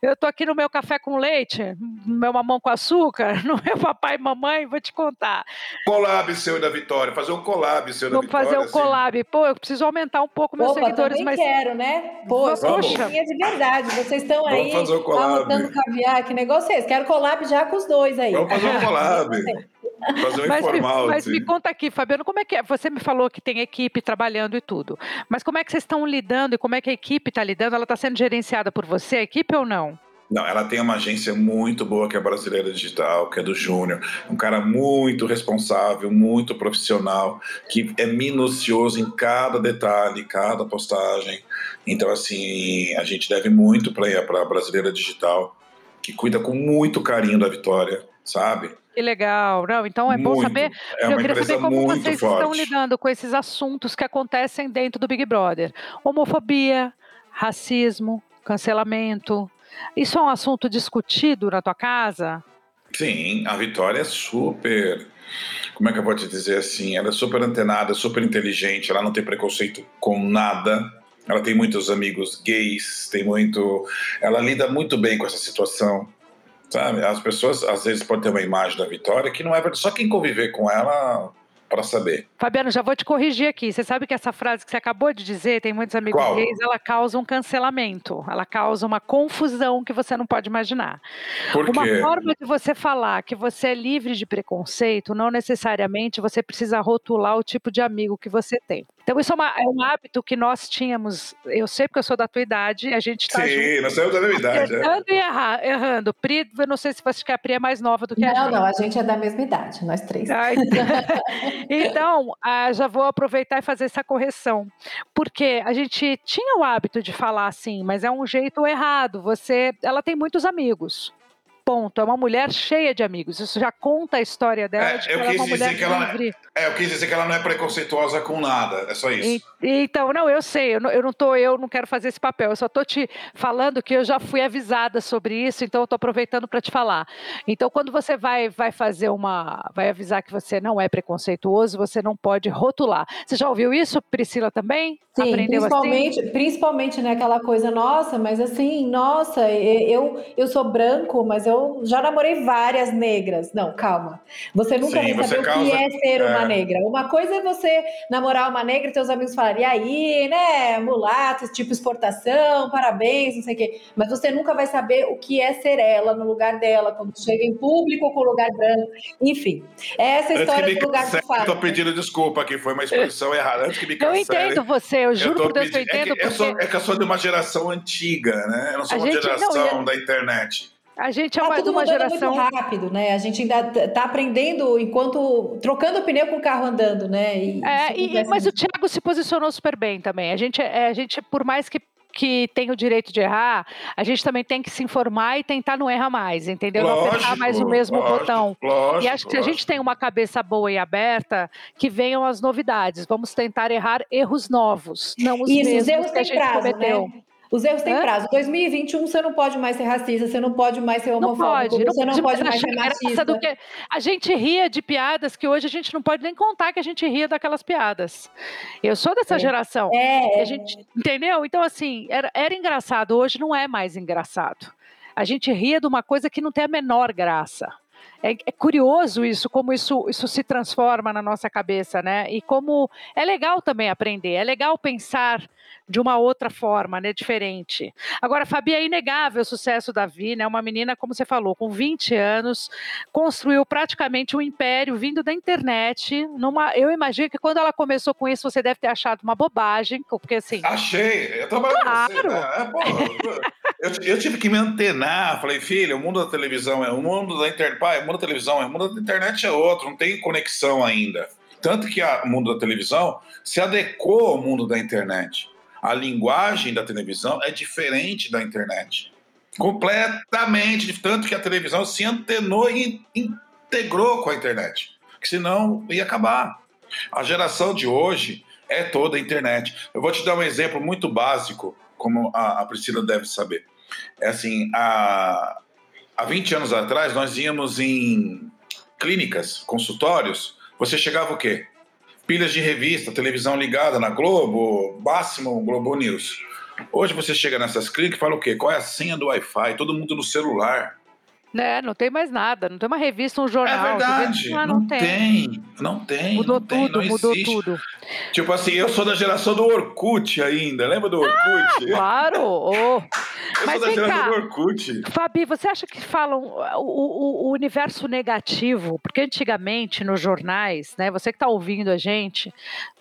Eu tô aqui no meu café com leite, no meu mamão com açúcar, no meu papai e mamãe, vou te contar. Collab seu da Vitória, fazer um collab seu da Vamos Vitória. fazer um assim. collab. Pô, eu preciso aumentar um pouco meus Opa, seguidores, também mas. quero, né? Pô, Vamos. poxa, é de verdade. Vocês estão aí Vamos fazer um collab. anotando caviar, que negócio é esse? Quero collab já com os dois aí. Vamos fazer um collab. Fazer um mas, informal. Me, mas assim. me conta aqui, Fabiano, como é que é? Você me falou que tem equipe trabalhando e tudo. Mas como é que vocês estão lidando e como é que a equipe está lidando? Ela está sendo gerenciada por você, a equipe ou não? Não, ela tem uma agência muito boa que é a Brasileira Digital, que é do Júnior. Um cara muito responsável, muito profissional, que é minucioso em cada detalhe, cada postagem. Então, assim, a gente deve muito para a Brasileira Digital, que cuida com muito carinho da Vitória, sabe? Que legal. Não, então é bom Muito. saber. É uma eu queria saber como vocês estão forte. lidando com esses assuntos que acontecem dentro do Big Brother. Homofobia, racismo, cancelamento. Isso é um assunto discutido na tua casa? Sim, a Vitória é super. Como é que eu vou te dizer assim? Ela é super antenada, super inteligente, ela não tem preconceito com nada. Ela tem muitos amigos gays, tem muito. Ela lida muito bem com essa situação. Sabe? As pessoas às vezes podem ter uma imagem da Vitória que não é verdade. Só quem conviver com ela para saber. Fabiano, já vou te corrigir aqui. Você sabe que essa frase que você acabou de dizer, tem muitos amigos Qual? gays, ela causa um cancelamento, ela causa uma confusão que você não pode imaginar. Por Uma quê? forma de você falar que você é livre de preconceito, não necessariamente você precisa rotular o tipo de amigo que você tem. Então, isso é, uma- é um hábito que nós tínhamos. Eu sei porque eu sou da tua idade, a gente está Sim, nós temos da mesma idade. é. acertando e erra- errando. Pri, eu não sei se você acha que a Pri é mais nova do que a Não, gente. não, a gente é da mesma idade, nós três. Ah, então, então, ah, já vou aproveitar e fazer essa correção, porque a gente tinha o hábito de falar assim, mas é um jeito errado. Você, ela tem muitos amigos. Ponto. É uma mulher cheia de amigos. Isso já conta a história dela É, de que eu ela é quis uma dizer que ela- livre. É, eu quis dizer que ela não é preconceituosa com nada, é só isso. E- Então, não, eu sei, eu não, eu não tô, eu não quero fazer esse papel, eu só tô te falando que eu já fui avisada sobre isso, então eu tô aproveitando para te falar. Então, quando você vai, vai fazer uma, vai avisar que você não é preconceituoso, você não pode rotular. Você já ouviu isso, Priscila, também? Sim, Aprendeu assim? principalmente, principalmente né, aquela coisa, nossa, mas assim, nossa, eu, eu sou branco, mas eu já namorei várias negras. Não, calma. Você nunca Sim, vai saber o causa- que é ser uma é. negra. Uma coisa é você namorar uma negra e teus amigos falarem, e aí, né, mulato, tipo exportação, parabéns, não sei o quê. Mas você nunca vai saber o que é ser ela no lugar dela, quando chega em público com o lugar branco. Enfim, é essa Antes história do lugar que cancelem, fala. eu tô pedindo desculpa que foi uma expressão errada. Antes que me Eu cancelem, entendo você, eu juro tô por Deus que eu pedindo- é entendo, que eu sou- porque é que eu sou de uma geração antiga, né? Eu não sou A uma gente- não, geração e é- da internet. A gente é Tá uma, tudo uma geração. muito rápido, né? A gente ainda t- tá aprendendo enquanto trocando pneu com o carro andando, né? E É, e- e- mas o. Thiago se posicionou super bem também. A gente, é, a gente por mais que, que tenha o direito de errar, a gente também tem que se informar e tentar não errar mais, entendeu? não apertar mais o mesmo lógico, botão. Lógico, E acho que se a lógico. gente tem uma cabeça boa e aberta, que venham as novidades. Vamos tentar errar erros novos, não os Isso, os mesmos erros que a gente prazo, cometeu. né? Os erros têm Hã? prazo. 2021 você não pode mais ser racista, você não pode mais ser Não homofóbico, pode, não você não pode pode mais ser machista. do que a gente ria de piadas que hoje a gente não pode nem contar que a gente ria daquelas piadas. Eu sou dessa É. geração. É, A gente, entendeu? Então, assim, era, era engraçado, hoje não é mais engraçado. A gente ria de uma coisa que não tem a menor graça. É, é curioso isso, como isso, isso se transforma na nossa cabeça, né? E como é legal também aprender, é legal pensar de uma outra forma, né? Diferente. Agora, Fabi, é inegável o sucesso da Vi, né? Uma menina, como você falou, com 20 anos, construiu praticamente um império vindo da internet. Numa, eu imagino que quando ela começou com isso, você deve ter achado uma bobagem, porque assim. Achei, eu trabalho com você. Claro. Né? É, pô, eu, eu tive que me antenar. Falei, filha, o mundo da televisão é o mundo da internet. Pai, o mundo da televisão é o mundo da internet é outro, não tem conexão ainda. Tanto que o mundo da televisão se adequou ao mundo da internet. A linguagem da televisão é diferente da internet. Completamente. Tanto que a televisão se antenou e integrou com a internet. Que senão ia acabar. A geração de hoje é toda internet. Eu vou te dar um exemplo muito básico, como a Priscila deve saber. É assim, há, há 20 anos atrás, nós íamos em clínicas, consultórios, você chegava o quê? Pilhas de revista, televisão ligada na Globo, máximo Globo News. Hoje você chega nessas clínicas e fala o quê? Qual é a senha do Wi-Fi? Todo mundo no celular. Né, não tem mais nada, não tem uma revista, um É jornal. vê- verdade. Ah, não, tem. Não tem. Mudou não tem, tudo, não mudou existe. tudo. Tipo assim, eu sou da geração do Orkut ainda. Lembra do Orkut? Claro! oh. eu mas sou da vem geração cá. do Orkut. Fabi, você acha que falam o, o- o universo negativo? Porque antigamente nos jornais, né? Você que está ouvindo a gente,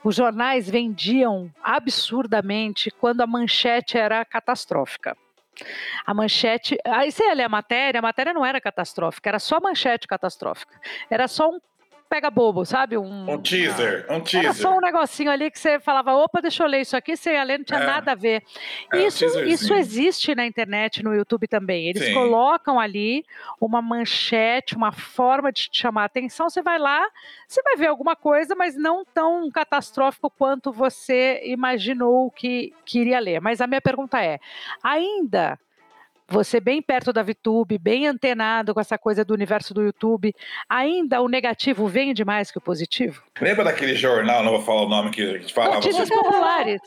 os jornais vendiam absurdamente quando a manchete era catastrófica. A manchete. Aí você ia ler a matéria, a matéria não era catastrófica, era só manchete catastrófica. Era só um pega bobo, sabe? Um, um teaser, um teaser. Era só um negocinho ali que você falava, opa, deixa eu ler isso aqui, você ia ler, não tinha É. nada a ver. É, um isso, isso teaserzinho. existe na internet, no YouTube também. Eles Sim. colocam ali uma manchete, uma forma de te chamar a atenção. Você vai lá, você vai ver alguma coisa, mas não tão catastrófico quanto você imaginou que queria ler. Mas a minha pergunta é: ainda você bem perto da VTube, bem antenado com essa coisa do universo do YouTube, ainda o negativo vende mais que o positivo? Lembra daquele jornal, não vou falar o nome que a gente falava? Notícias assim, populares.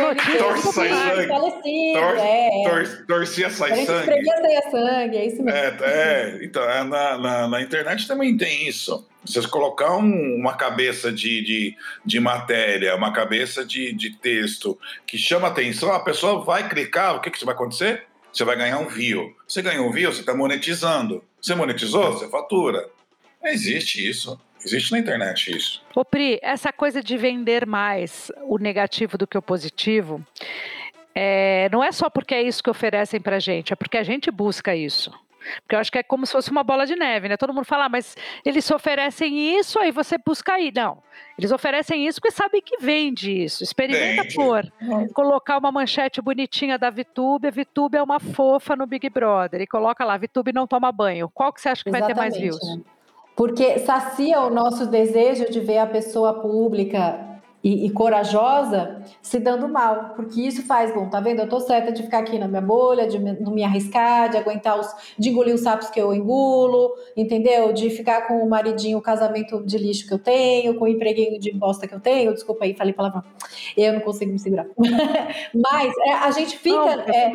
Notícias Torce sai populares. sangue. Falecido, tor- é. tor- torcia, sai sangue. espremia sangue, é isso mesmo. É, é, então, é, na, na, na internet também tem isso. Vocês colocar um- uma cabeça de, de, de matéria, uma cabeça de, de texto que chama atenção, a pessoa vai clicar, o que, que vai acontecer? Você vai ganhar um view. Você ganhou um view, você está monetizando. Você monetizou, você fatura. Existe isso. Existe na internet isso. Ô Pri, essa coisa de vender mais o negativo do que o positivo, é, não é só porque é isso que oferecem pra gente, é porque a gente busca isso. Porque eu acho que é como se fosse uma bola de neve, né? Todo mundo fala, ah, mas eles oferecem isso, aí você busca aí. Não, eles oferecem isso porque sabem que vende isso. Experimenta Vende. por colocar uma manchete bonitinha da VTube, a VTube é uma fofa no Big Brother, e coloca lá, VTube não toma banho. Qual que você acha que vai ter mais views? né? Porque sacia o nosso desejo de ver a pessoa pública e, e corajosa se dando mal. Porque isso faz, bom, tá vendo? Eu tô certa de ficar aqui na minha bolha, de me- não me arriscar, de aguentar os. de engolir os sapos que eu engulo, entendeu? De ficar com o maridinho, o casamento de lixo que eu tenho, com o empreguinho de bosta que eu tenho. Desculpa aí, falei palavrão. Eu não consigo me segurar. Mas é, a gente fica. Não, é,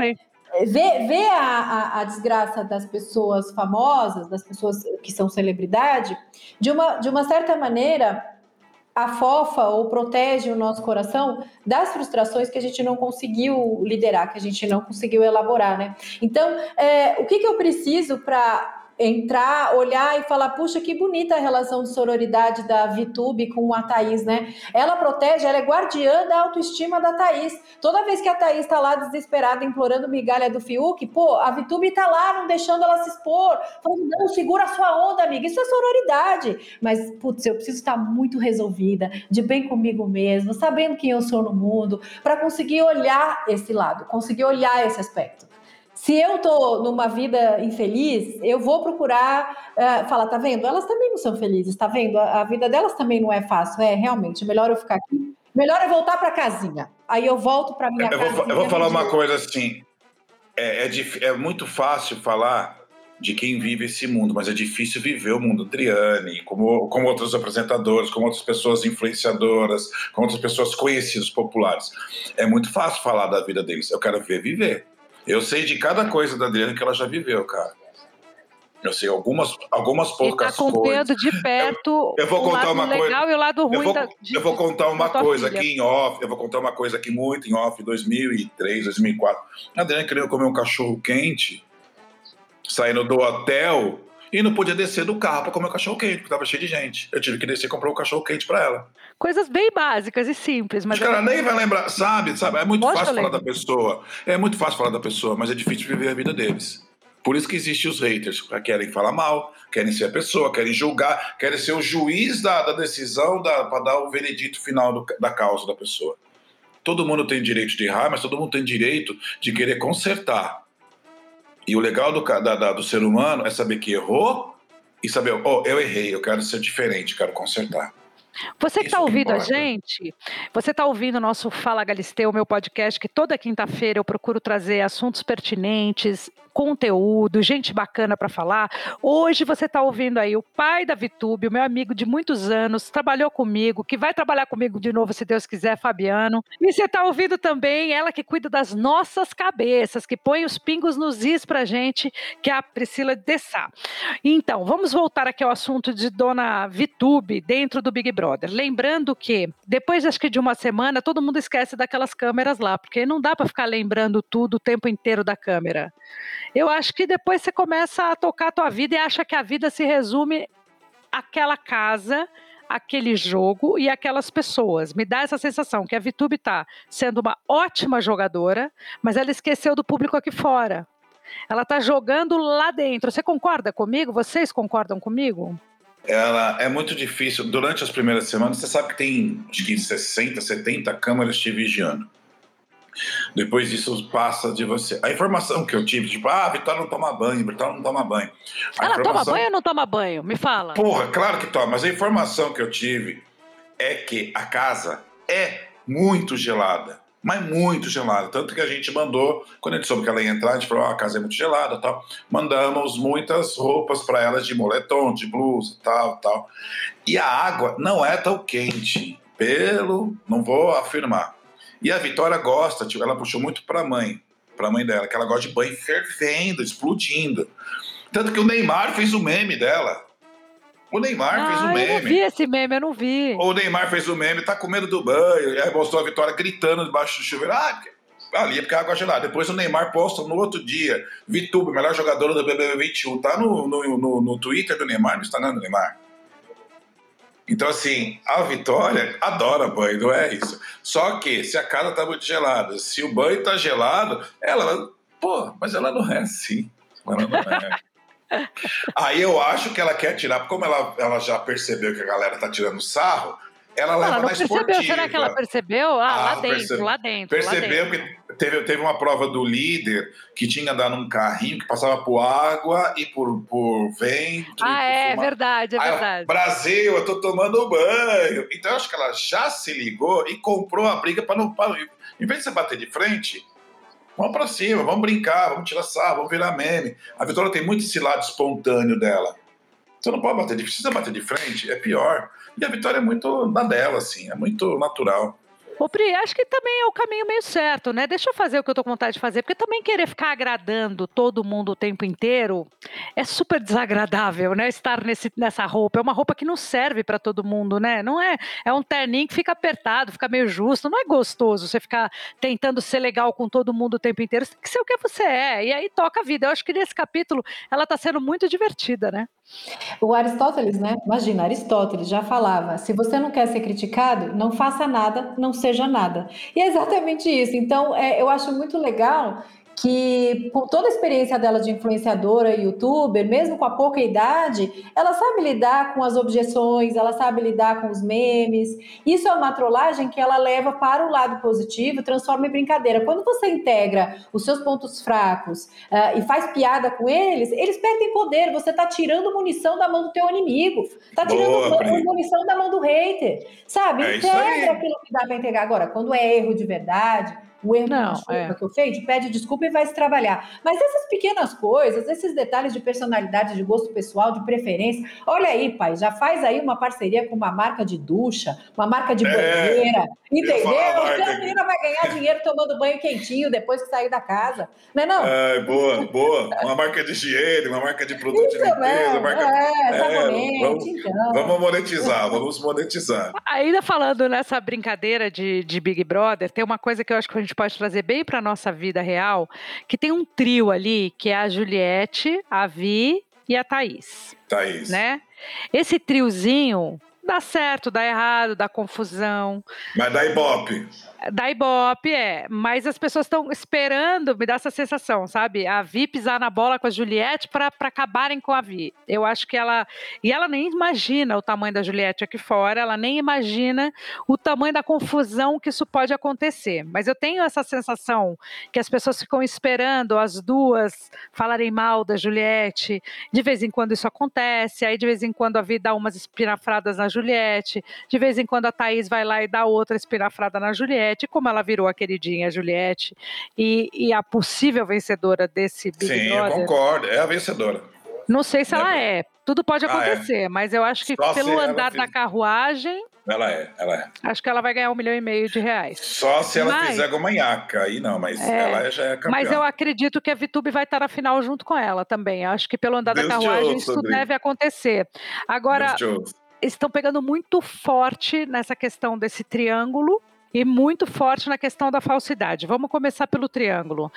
ver a, a- a desgraça das pessoas famosas, das pessoas que são celebridade, de uma, de uma certa maneira afofa ou protege o nosso coração das frustrações que a gente não conseguiu liderar, que a gente não conseguiu elaborar, né? Então, é, o que, que eu preciso para entrar, olhar e falar, puxa, que bonita a relação de sororidade da Vitube com a Thaís, né? Ela protege, ela é guardiã da autoestima da Thaís. Toda vez que a Thaís tá lá desesperada, implorando migalha do Fiuk, pô, a Vitube tá lá, não deixando ela se expor, falando, não, segura a sua onda, amiga. Isso é sororidade. Mas, putz, eu preciso estar muito resolvida, de bem comigo mesmo, sabendo quem eu sou no mundo, para conseguir olhar esse lado, conseguir olhar esse aspecto. Se eu tô numa vida infeliz, eu vou procurar eh, falar, tá vendo? Elas também não são felizes, tá vendo? A, a vida delas também não é fácil, é realmente. Melhor eu ficar aqui. Melhor eu voltar para casinha. Aí eu volto para minha Eu casa. vou, eu vou falar uma coisa assim. É, é, é muito fácil falar de quem vive esse mundo, mas é difícil viver o mundo Triane, como, como outros apresentadores, como outras pessoas influenciadoras, como outras pessoas conhecidas, populares. É muito fácil falar da vida deles. Eu quero ver viver. Eu sei de cada coisa da Adriana que ela já viveu, cara. Eu sei algumas, algumas tá poucas coisas. acompanhando de perto eu vou o contar uma coisa- legal e o lado ruim Eu vou, da, de- eu vou contar uma coisa filha. aqui em off. Eu vou contar uma coisa aqui muito em off, 2003, 2004. A Adriana queria comer um cachorro quente, saindo do hotel e não podia descer do carro para comer o cachorro quente, porque tava cheio de gente. Eu tive que descer e comprar um cachorro quente para ela. Coisas bem básicas e simples, mas Os caras nem vai lembrar, sabe? sabe? É muito fácil falar da pessoa. É muito fácil falar da pessoa, mas é difícil viver a vida deles. Por isso que existem os haters, que querem falar mal, querem ser a pessoa, querem julgar, querem ser o juiz da, da decisão para dar o veredito final do- da causa da pessoa. Todo mundo tem direito de errar, mas todo mundo tem direito de querer consertar. E o legal do, da- da- do ser humano é saber que errou e saber, oh, eu errei, eu quero ser diferente, quero consertar. Você que está que ouvindo a importa. gente, você está ouvindo o nosso Fala Galisteu, meu podcast, que toda quinta-feira eu procuro trazer assuntos pertinentes, conteúdo, gente bacana para falar. Hoje você está ouvindo aí o pai da Vitube, o meu amigo de muitos anos, trabalhou comigo, que vai trabalhar comigo de novo, se Deus quiser, Fabiano. E você está ouvindo também ela que cuida das nossas cabeças, que põe os pingos nos is pra gente, que é a Priscila Dessá. Então, vamos voltar aqui ao assunto de Dona Vitube dentro do Big Brother. Lembrando que depois acho que de uma semana todo mundo esquece daquelas câmeras lá, porque não dá para ficar lembrando tudo o tempo inteiro da câmera. Eu acho que depois você começa a tocar a tua vida e acha que a vida se resume àquela casa, aquele jogo e aquelas pessoas. Me dá essa sensação que a Vitube tá sendo uma ótima jogadora, mas ela esqueceu do público aqui fora. Ela tá jogando lá dentro. Você concorda comigo? Vocês concordam comigo? ela é muito difícil. Durante as primeiras semanas, você sabe que tem acho que 60, 70 câmeras te vigiando. Depois disso passa de você. A informação que eu tive, tipo, ah, Vitória não toma banho, Vitória não toma banho. A Ela toma informação- banho ou não toma banho? Me fala. Porra, claro que toma, mas a informação que eu tive é que a casa é muito gelada. Mas muito gelada. Tanto que a gente mandou, quando a gente soube que ela ia entrar, a gente falou: "Ó, a casa é muito gelada tal. Mandamos muitas roupas para ela de moletom, de blusa, tal, tal. E a água não é tão quente. Pelo. Não vou afirmar. E a Vitória gosta, tipo, ela puxou muito para a mãe, para a mãe dela, que ela gosta de banho fervendo, explodindo. Tanto que o Neymar fez o meme dela. O Neymar fez o Ah, eu não meme. vi esse meme, eu não vi. O Neymar fez o meme, tá com medo do banho. E aí mostrou a Vitória gritando debaixo do chuveiro. Ah, ali é porque a água é gelada. Depois o Neymar posta no outro dia. Vitube, melhor jogador do BBB 21. Tá no, no, no, no Twitter do Neymar, no Instagram do Neymar. Então, assim, a Vitória adora banho, não é isso. Só que se a casa tá muito gelada, se o banho tá gelado, ela. Pô, mas ela não é assim. Ela não é. Aí eu acho que ela quer tirar, porque como ela, ela já percebeu que a galera tá tirando sarro, ela leva Ela não na percebeu. esportiva. Será que ela percebeu? Ah, Ah, lá dentro, percebe- lá dentro. lá Percebeu dentro. que teve, teve uma prova do líder que tinha andado num carrinho que passava por água e por, por vento. Ah, é verdade, é Aí ela, verdade. Brasil, eu tô tomando banho. Então eu acho que ela já se ligou e comprou a briga para não. Pra, em vez de você bater de frente, vamos pra cima, vamos brincar, vamos tirar sarro, vamos virar meme. A Vitória tem muito esse lado espontâneo dela. Você não pode bater de frente, se você bater de frente, é pior. E a Vitória é muito na dela, assim, é muito natural. Ô, Pri, acho que também é o caminho meio certo, né? Deixa eu fazer o que eu tô com vontade de fazer, porque também querer ficar agradando todo mundo o tempo inteiro é super desagradável, né? Estar nesse, nessa roupa. É uma roupa que não serve para todo mundo, né? Não é. É um terninho que fica apertado, fica meio justo. Não é gostoso você ficar tentando ser legal com todo mundo o tempo inteiro. Você tem que ser o que você é. E aí toca a vida. Eu acho que nesse capítulo ela tá sendo muito divertida, né? O Aristóteles, né? Imagina, Aristóteles já falava: se você não quer ser criticado, não faça nada, não seja nada. E é exatamente isso. Então, é, eu acho muito legal que, toda a experiência dela de influenciadora e youtuber, mesmo com a pouca idade, ela sabe lidar com as objeções, ela sabe lidar com os memes. Isso é uma trollagem que ela leva para o lado positivo, transforma em brincadeira. Quando você integra os seus pontos fracos uh, e faz piada com eles, eles perdem poder. Você está tirando munição da mão do teu inimigo, está tirando Boa, munição da mão do hater, sabe? É. Integra aquilo que dá para entregar. Agora, quando é erro de verdade, o erro Não, de desculpa é. que eu fiz, pede desculpa e vai se trabalhar. Mas essas pequenas coisas, esses detalhes de personalidade, de gosto pessoal, de preferência, olha aí, pai, já faz aí uma parceria com uma marca de ducha, uma marca de É, banheira, entendeu? falar a Então menina vai ganhar dinheiro tomando banho quentinho depois que sair da casa, não é não? Ai, boa, boa. Uma marca de higiene, uma marca de produto de Isso limpeza, mesmo, marca... é, É, sabonete, vamos- então. Vamos monetizar, vamos monetizar. Ainda falando nessa brincadeira de, de Big Brother, tem uma coisa que eu acho que a gente pode trazer bem para nossa vida real, que tem um trio ali, que é a Juliette, a Vi e a Thaís, Thaís. né? Esse triozinho dá certo, dá errado, dá confusão, Mas dá ibope. Dá ibope, é. Mas as pessoas estão esperando, me dá essa sensação, sabe? A Vi pisar na bola com a Juliette para acabarem com a Vi. Eu acho que ela. E ela nem imagina o tamanho da Juliette aqui fora, ela nem imagina o tamanho da confusão que isso pode acontecer. Mas eu tenho essa sensação que as pessoas ficam esperando as duas falarem mal da Juliette. De vez em quando isso acontece, aí de vez em quando a Vi dá umas espinafradas na Juliette, de vez em quando a Thaís vai lá e dá outra espinafrada na Juliette, e como ela virou a queridinha Juliette e, e a possível vencedora desse Big Sim, eu Brother. concordo. É a vencedora. Não sei se ela é. Tudo pode Ah, é. acontecer, mas eu acho que Só pelo andar da carruagem, Ela é, ela é. acho que ela vai ganhar um milhão e meio de reais. Só se ela Mas- fizer gomanhaca, aí não, mas É, ela já é campeã. Mas eu acredito que a Vitube vai estar na final junto com ela também. Acho que pelo andar Deus da carruagem ouça, isso Bri. deve acontecer. Agora, estão pegando muito forte nessa questão desse triângulo e muito forte na questão da falsidade. Vamos começar pelo triângulo.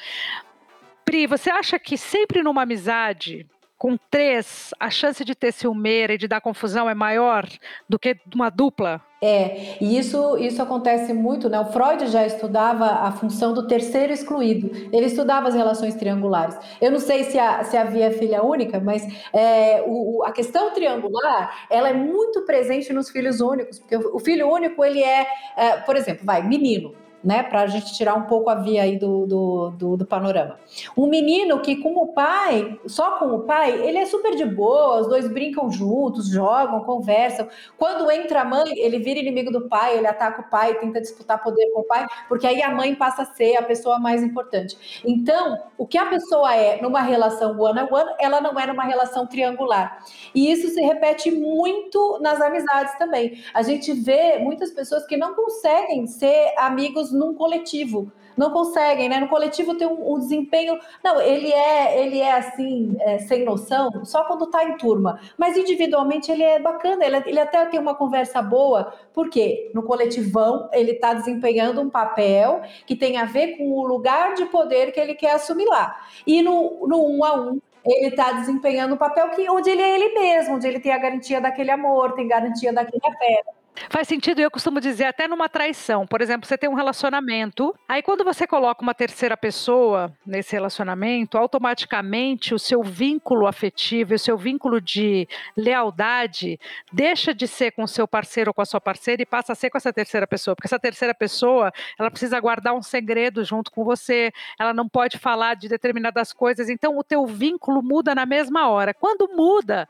Pri, você acha que sempre numa amizade com três, a chance de ter ciumeira e de dar confusão é maior do que uma dupla? É, e isso, isso acontece muito, né? O Freud já estudava a função do terceiro excluído, ele estudava as relações triangulares. Eu não sei se, a, se havia filha única, mas é, o, a questão triangular, ela é muito presente nos filhos únicos, porque o, o filho único, ele é, é, por exemplo, vai, menino, né? Para a gente tirar um pouco a via aí do, do, do, do, panorama. Um menino que com o pai, só com o pai, ele é super de boa, os dois brincam juntos, jogam, conversam. Quando entra a mãe, ele vira inimigo do pai, ele ataca o pai, tenta disputar poder com o pai, porque aí a mãe passa a ser a pessoa mais importante. Então, o que a pessoa é numa relação one-on-one, -on -one, ela não é numa relação triangular. E isso se repete muito nas amizades também. A gente vê muitas pessoas que não conseguem ser amigos num coletivo. Não conseguem, né? No coletivo tem um, um desempenho. Não, ele é, ele é assim, é, sem noção, só quando está em turma. Mas individualmente ele é bacana, ele, ele até tem uma conversa boa, porque no coletivão ele está desempenhando um papel que tem a ver com o lugar de poder que ele quer assumir lá. E no, no um a um, ele está desempenhando um papel que, onde ele é ele mesmo, onde ele tem a garantia daquele amor, tem garantia daquele afeto. Faz sentido, eu costumo dizer até numa traição. Por exemplo, você tem um relacionamento, aí quando você coloca uma terceira pessoa nesse relacionamento, automaticamente o seu vínculo afetivo, o seu vínculo de lealdade deixa de ser com o seu parceiro ou com a sua parceira e passa a ser com essa terceira pessoa, porque essa terceira pessoa, ela precisa guardar um segredo junto com você, ela não pode falar de determinadas coisas, então o teu vínculo muda na mesma hora. Quando muda,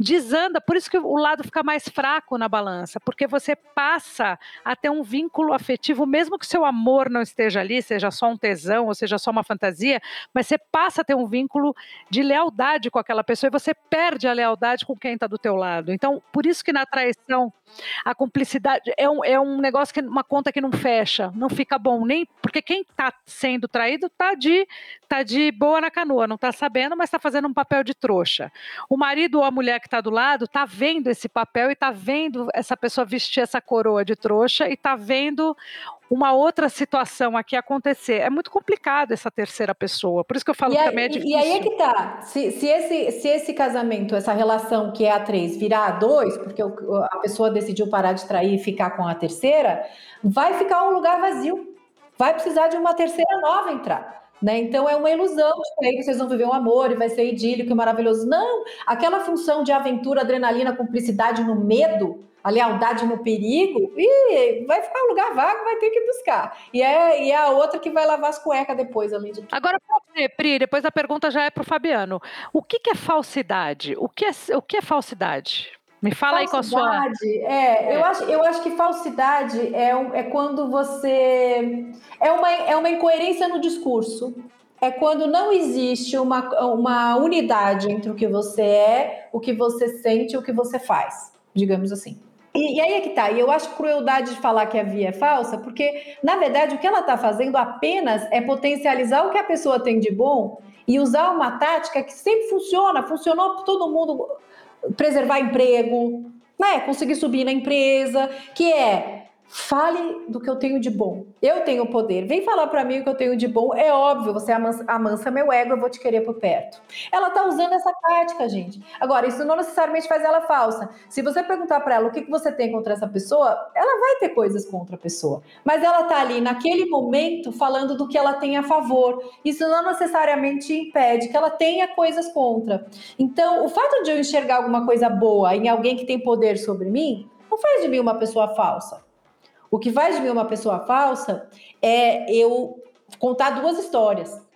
desanda, por isso que o lado fica mais fraco na balança, porque porque você passa a ter um vínculo afetivo, mesmo que seu amor não esteja ali, seja só um tesão ou seja só uma fantasia, mas você passa a ter um vínculo de lealdade com aquela pessoa e você perde a lealdade com quem está do teu lado. Então, por isso que na traição a cumplicidade é um, é um negócio que uma conta que não fecha, não fica bom nem porque quem está sendo traído está de tá de boa na canoa, não está sabendo, mas está fazendo um papel de trouxa. O marido ou a mulher que está do lado está vendo esse papel e está vendo essa pessoa vestir essa coroa de trouxa e está vendo uma outra situação aqui acontecer. É muito complicado essa terceira pessoa. Por isso que eu falo e que também é difícil. E aí é que tá. Se, se, esse, se esse casamento, essa relação que é a três, virar a dois, porque a pessoa decidiu parar de trair e ficar com a terceira, vai ficar um lugar vazio. Vai precisar de uma terceira nova entrar. Né? Então é uma ilusão de que aí vocês vão viver um amor e vai ser idílico e maravilhoso. Não, aquela função de aventura, adrenalina, cumplicidade no medo, a lealdade no perigo, e vai ficar um lugar vago, vai ter que buscar. E é, e é a outra que vai lavar as cuecas depois, além de tudo. Agora, Pri, depois a pergunta já é para o Fabiano. O que, que, é falsidade? O que é, o que é falsidade? Me fala falsidade, aí com a sua. É, é, Eu, acho, eu acho que falsidade é, é quando você. É uma, é uma incoerência no discurso. É quando não existe uma, uma unidade entre o que você é, o que você sente e o que você faz, digamos assim. E, e, aí é que tá. E eu acho crueldade de falar que a via é falsa, porque, na verdade, o que ela está fazendo apenas é potencializar o que a pessoa tem de bom e usar uma tática que sempre funciona, funcionou para todo mundo preservar emprego, né? Conseguir subir na empresa, que é Fale do que eu tenho de bom. Eu tenho poder. Vem falar para mim o que eu tenho de bom. É óbvio, você amansa, amansa meu ego, eu vou te querer por perto. Ela tá usando essa tática, gente. Agora, isso não necessariamente faz ela falsa. Se você perguntar para ela o que, que você tem contra essa pessoa, ela vai ter coisas contra a pessoa. Mas ela tá ali naquele momento falando do que ela tem a favor. Isso não necessariamente impede que ela tenha coisas contra. Então, o fato de eu enxergar alguma coisa boa em alguém que tem poder sobre mim, não faz de mim uma pessoa falsa. O que faz de mim uma pessoa falsa é eu contar duas histórias.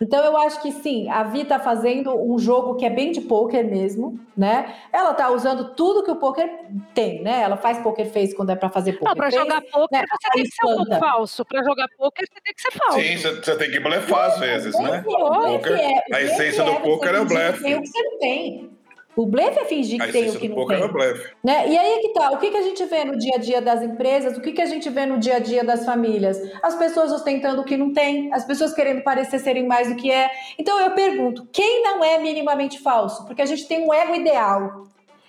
Então eu acho que sim, a Vi está fazendo um jogo que é bem de poker mesmo, né? Ela está usando tudo que o poker tem, né? Ela faz poker face quando é para fazer poker. Não, para jogar poker né? você tem que ser um pouco falso. Para jogar poker você tem que ser falso. Sim, você tem que blefar às vezes, né? O poker, é, a essência do poker é o blefe. Tem o que você não tem. O blefe é fingir que tem o que não tem. É blefe. Né? E aí é que tá. O que, que a gente vê no dia a dia das empresas? O que, que a gente vê no dia a dia das famílias? As pessoas ostentando o que não tem, as pessoas querendo parecer serem mais do que é. Então eu pergunto, quem não é minimamente falso? Porque a gente tem um ego ideal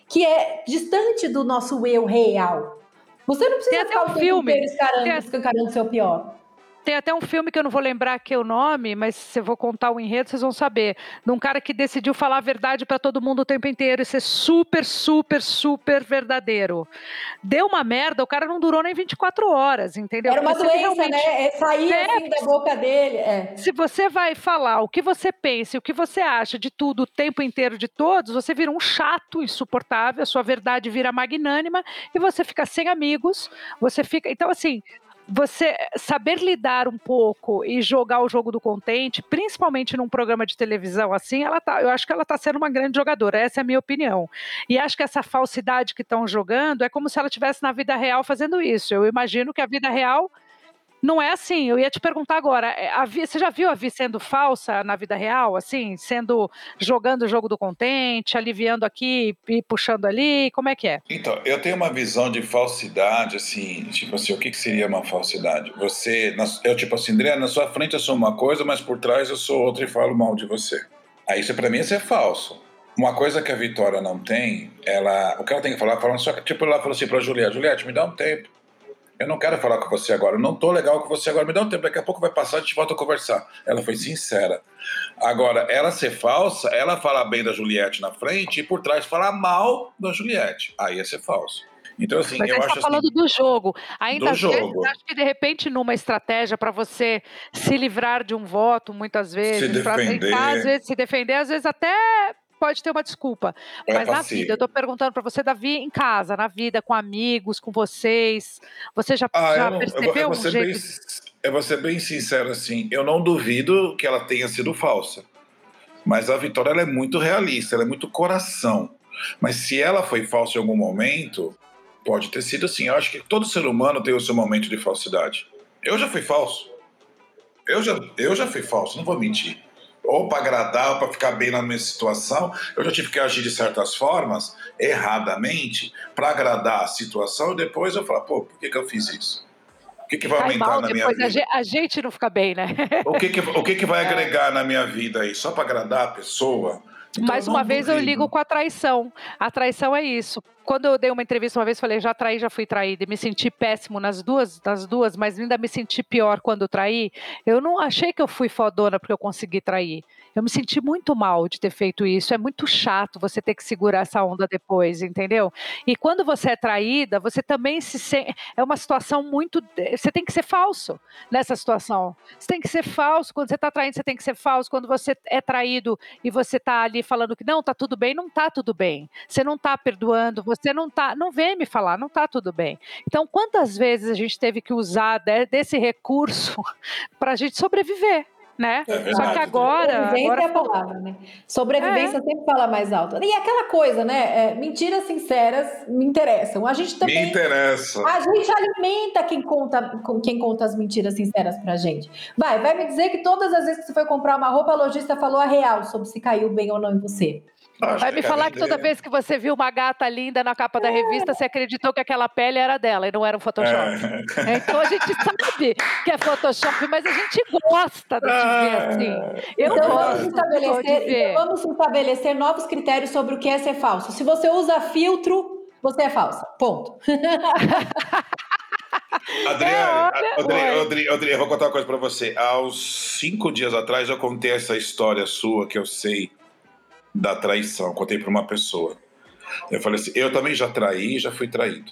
que é distante do nosso eu real. Você não precisa ficar o tempo inteiro escancarando, escancarando o seu pior. Tem até um filme que eu não vou lembrar aqui o nome, mas se eu vou contar o enredo, vocês vão saber. De um cara que decidiu falar a verdade para todo mundo o tempo inteiro e ser super, super, super verdadeiro. Deu uma merda, o cara não durou nem 24 horas, entendeu? Era uma Porque doença, realmente- né? É sair É, assim da boca dele. É. Se você vai falar o que você pensa e o que você acha de tudo o tempo inteiro de todos, você vira um chato insuportável, a sua verdade vira magnânima e você fica sem amigos, você fica. Então, assim. Você saber lidar um pouco e jogar o jogo do contente, principalmente num programa de televisão assim, ela tá, eu acho que ela está sendo uma grande jogadora, essa é a minha opinião. E acho que essa falsidade que estão jogando é como se ela estivesse na vida real fazendo isso. Eu imagino que a vida real não é assim. Eu ia te perguntar agora, é, a Vi- você já viu a Vi sendo falsa na vida real, assim, sendo jogando o jogo do contente, aliviando aqui e puxando ali? Como é que é? Então, eu tenho uma visão de falsidade, assim, tipo assim, o que, que seria uma falsidade? Você, eu tipo assim, André, na sua frente eu sou uma coisa, mas por trás eu sou outra e falo mal de você. Aí isso pra mim isso é falso. Uma coisa que a Vitória não tem, ela, o que ela tem que falar, falando só tipo, ela falou assim pra Juliette, Juliette, me dá um tempo. Eu não quero falar com você agora, eu não tô legal com você agora, me dá um tempo, daqui a pouco vai passar, a gente volta a conversar. Ela foi sincera. Agora, ela ser falsa, ela falar bem da Juliette na frente e por trás falar mal da Juliette. Aí é ser falso. Então, assim, Mas eu você acho está falando assim, do jogo. Ainda Do às vezes, jogo. acho que de repente numa estratégia para você se livrar de um voto, muitas vezes, defender. tentar, às vezes se defender, às vezes até pode ter uma desculpa. É Mas na vida, eu estou perguntando para você, Davi, em casa, na vida, com amigos, com vocês, você já, Ah, já eu, não, eu, eu, percebeu vou um jeito bem, eu vou ser bem sincero assim. Eu não duvido que ela tenha sido falsa. Mas a Vitória ela é muito realista, ela é muito coração. Mas se ela foi falsa em algum momento, pode ter sido assim. Eu acho que todo ser humano tem o seu momento de falsidade. Eu já fui falso. Eu já, eu já fui falso, não vou mentir. Ou para agradar, ou para ficar bem na minha situação. Eu já tive que agir de certas formas, erradamente, para agradar a situação, e depois eu falo, pô, por que, que eu fiz isso? O que, que vai cai aumentar na minha vida? a gente não fica bem, né? O que, que, o que, que vai É. agregar na minha vida aí? Só para agradar a pessoa? Então, Mais uma vez eu ligo com a traição. A traição é isso. Quando eu dei uma entrevista uma vez, falei, já traí, já fui traída, e me senti péssimo nas duas, nas duas, mas ainda me senti pior quando traí. Eu não achei que eu fui fodona porque eu consegui trair. Eu me senti muito mal de ter feito isso. É muito chato você ter que segurar essa onda depois, entendeu? E quando você é traída, você também se sente. É uma situação muito. Você tem que ser falso nessa situação. Você tem que ser falso. Quando você está traindo, você tem que ser falso. Quando você é traído e você está ali falando que não, tá tudo bem, não tá tudo bem. Você não tá perdoando, você não tá. Não vem me falar, não tá tudo bem. Então, quantas vezes a gente teve que usar de- desse recurso para a gente sobreviver? Né? É. Só que agora, Sobrevivência agora é a palavra, né? Sobrevivência É. sempre fala mais alto. E aquela coisa, né? é, mentiras sinceras me interessam. A gente Me também. interessa. A gente alimenta quem conta, quem conta as mentiras sinceras pra gente. Vai, vai me dizer que todas as vezes que você foi comprar uma roupa, a lojista falou a real sobre se caiu bem ou não em você. Acho Vai me quer falar que toda vez que você viu uma gata linda na capa da revista, você acreditou que aquela pele era dela e não era um Photoshop. É. Então a gente sabe que é Photoshop, mas a gente gosta de te ver assim. Eu então, vamos gosto de estabelecer, ver. então vamos estabelecer novos critérios sobre o que é ser falso. Se você usa filtro, você é falsa. Ponto. Adriane, É, olha- Adri- Oi. Adri- Adri, eu vou contar uma coisa pra você. Há uns cinco dias atrás eu contei essa história sua que eu sei da traição. Contei pra uma pessoa. Eu falei assim: eu também já traí, já fui traído.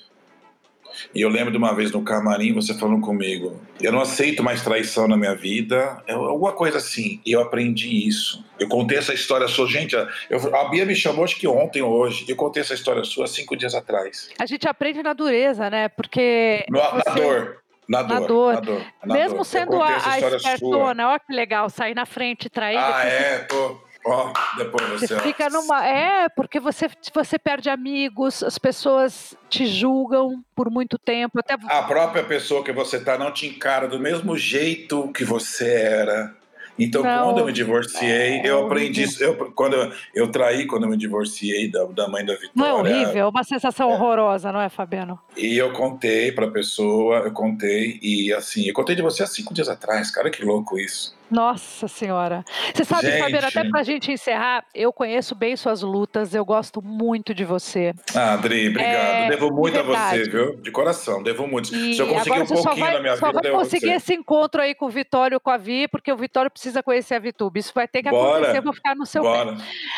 E eu lembro de uma vez no camarim você falando comigo: eu não aceito mais traição na minha vida, é alguma coisa assim. E eu aprendi isso. Eu contei essa história sua, gente. eu- a Bia me chamou acho que ontem ou hoje. Eu contei essa história sua cinco dias atrás. A gente aprende na dureza, né? Porque No- na você- dor. Na dor. Na dor. na dor, na mesmo dor. Sendo a, a história sua. espertona, ó que legal, sair na frente, trair, Ah, é? Tô. Ó, depois você. Você fica numa. É, porque você, você perde amigos, as pessoas te julgam por muito tempo. Até A própria pessoa que você tá não te encara do mesmo jeito que você era. Então, Não. quando eu me divorciei, É eu aprendi isso. Eu, quando eu, eu traí quando eu me divorciei da, da mãe da Vitória. não é horrível, é uma sensação horrorosa, não é, Fabiano? E eu contei pra pessoa, eu contei, e assim, eu contei de você há cinco dias atrás, cara, que louco isso. Nossa Senhora. Você sabe, Gente. Fabiana, até pra gente encerrar, eu conheço bem suas lutas, eu gosto muito de você. Ah, Adri, obrigado. É, devo muito a verdade. você, viu? De coração, devo muito. E Se eu conseguir um pouquinho vai, na minha só vida, vai a conseguir esse encontro aí com o Vitório e com a Vi, porque o Vitório precisa conhecer a Vitube. Isso vai ter que Bora. acontecer, eu vou ficar no seu pé. Bora,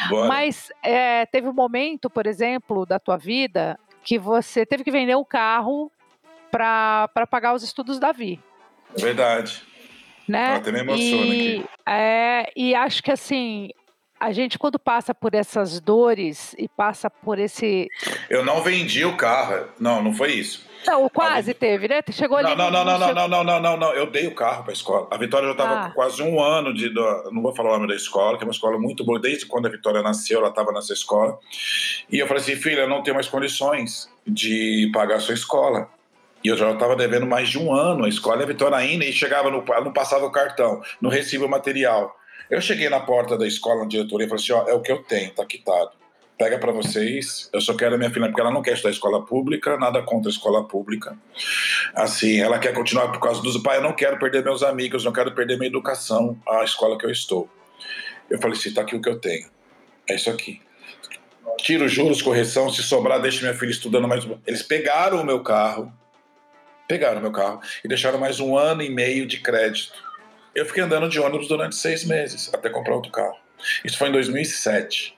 bora. Mas é, teve um momento, por exemplo, da tua vida que você teve que vender o carro para pagar os estudos da Vi, Verdade. Né? Eu até me emociono e, aqui. é, e acho que assim, a gente quando passa por essas dores e passa por esse... Eu não vendi o carro. Não, não foi isso. Não, quase teve, né? Chegou ali... Não, não, não, não, não, seu- não, não, não, não, não. Eu dei o carro para a escola. A Vitória já estava Ah. com quase um ano de. Não vou falar o nome da escola, que é uma escola muito boa. Desde quando a Vitória nasceu, ela estava nessa escola. E eu falei assim, filha, eu não tenho mais condições de pagar a sua escola. E eu já estava devendo mais de um ano a escola. Vitória ainda e chegava, no, não passava o cartão, não recebia o material. Eu cheguei na porta da escola, na diretoria, e falei assim: ó, é o que eu tenho, tá quitado. Pega para vocês. Eu só quero a minha filha, porque ela não quer estudar escola pública, nada contra a escola pública. Assim, ela quer continuar por causa dos pai. Eu não quero perder meus amigos, não quero perder minha educação, a escola que eu estou. Eu falei assim: tá aqui o que eu tenho. É isso aqui. Tiro juros, correção, se sobrar, deixa minha filha estudando mais. Eles pegaram o meu carro, pegaram meu carro e deixaram mais um ano e meio de crédito. Eu fiquei andando de ônibus durante seis meses até comprar outro carro. Isso foi em 2007.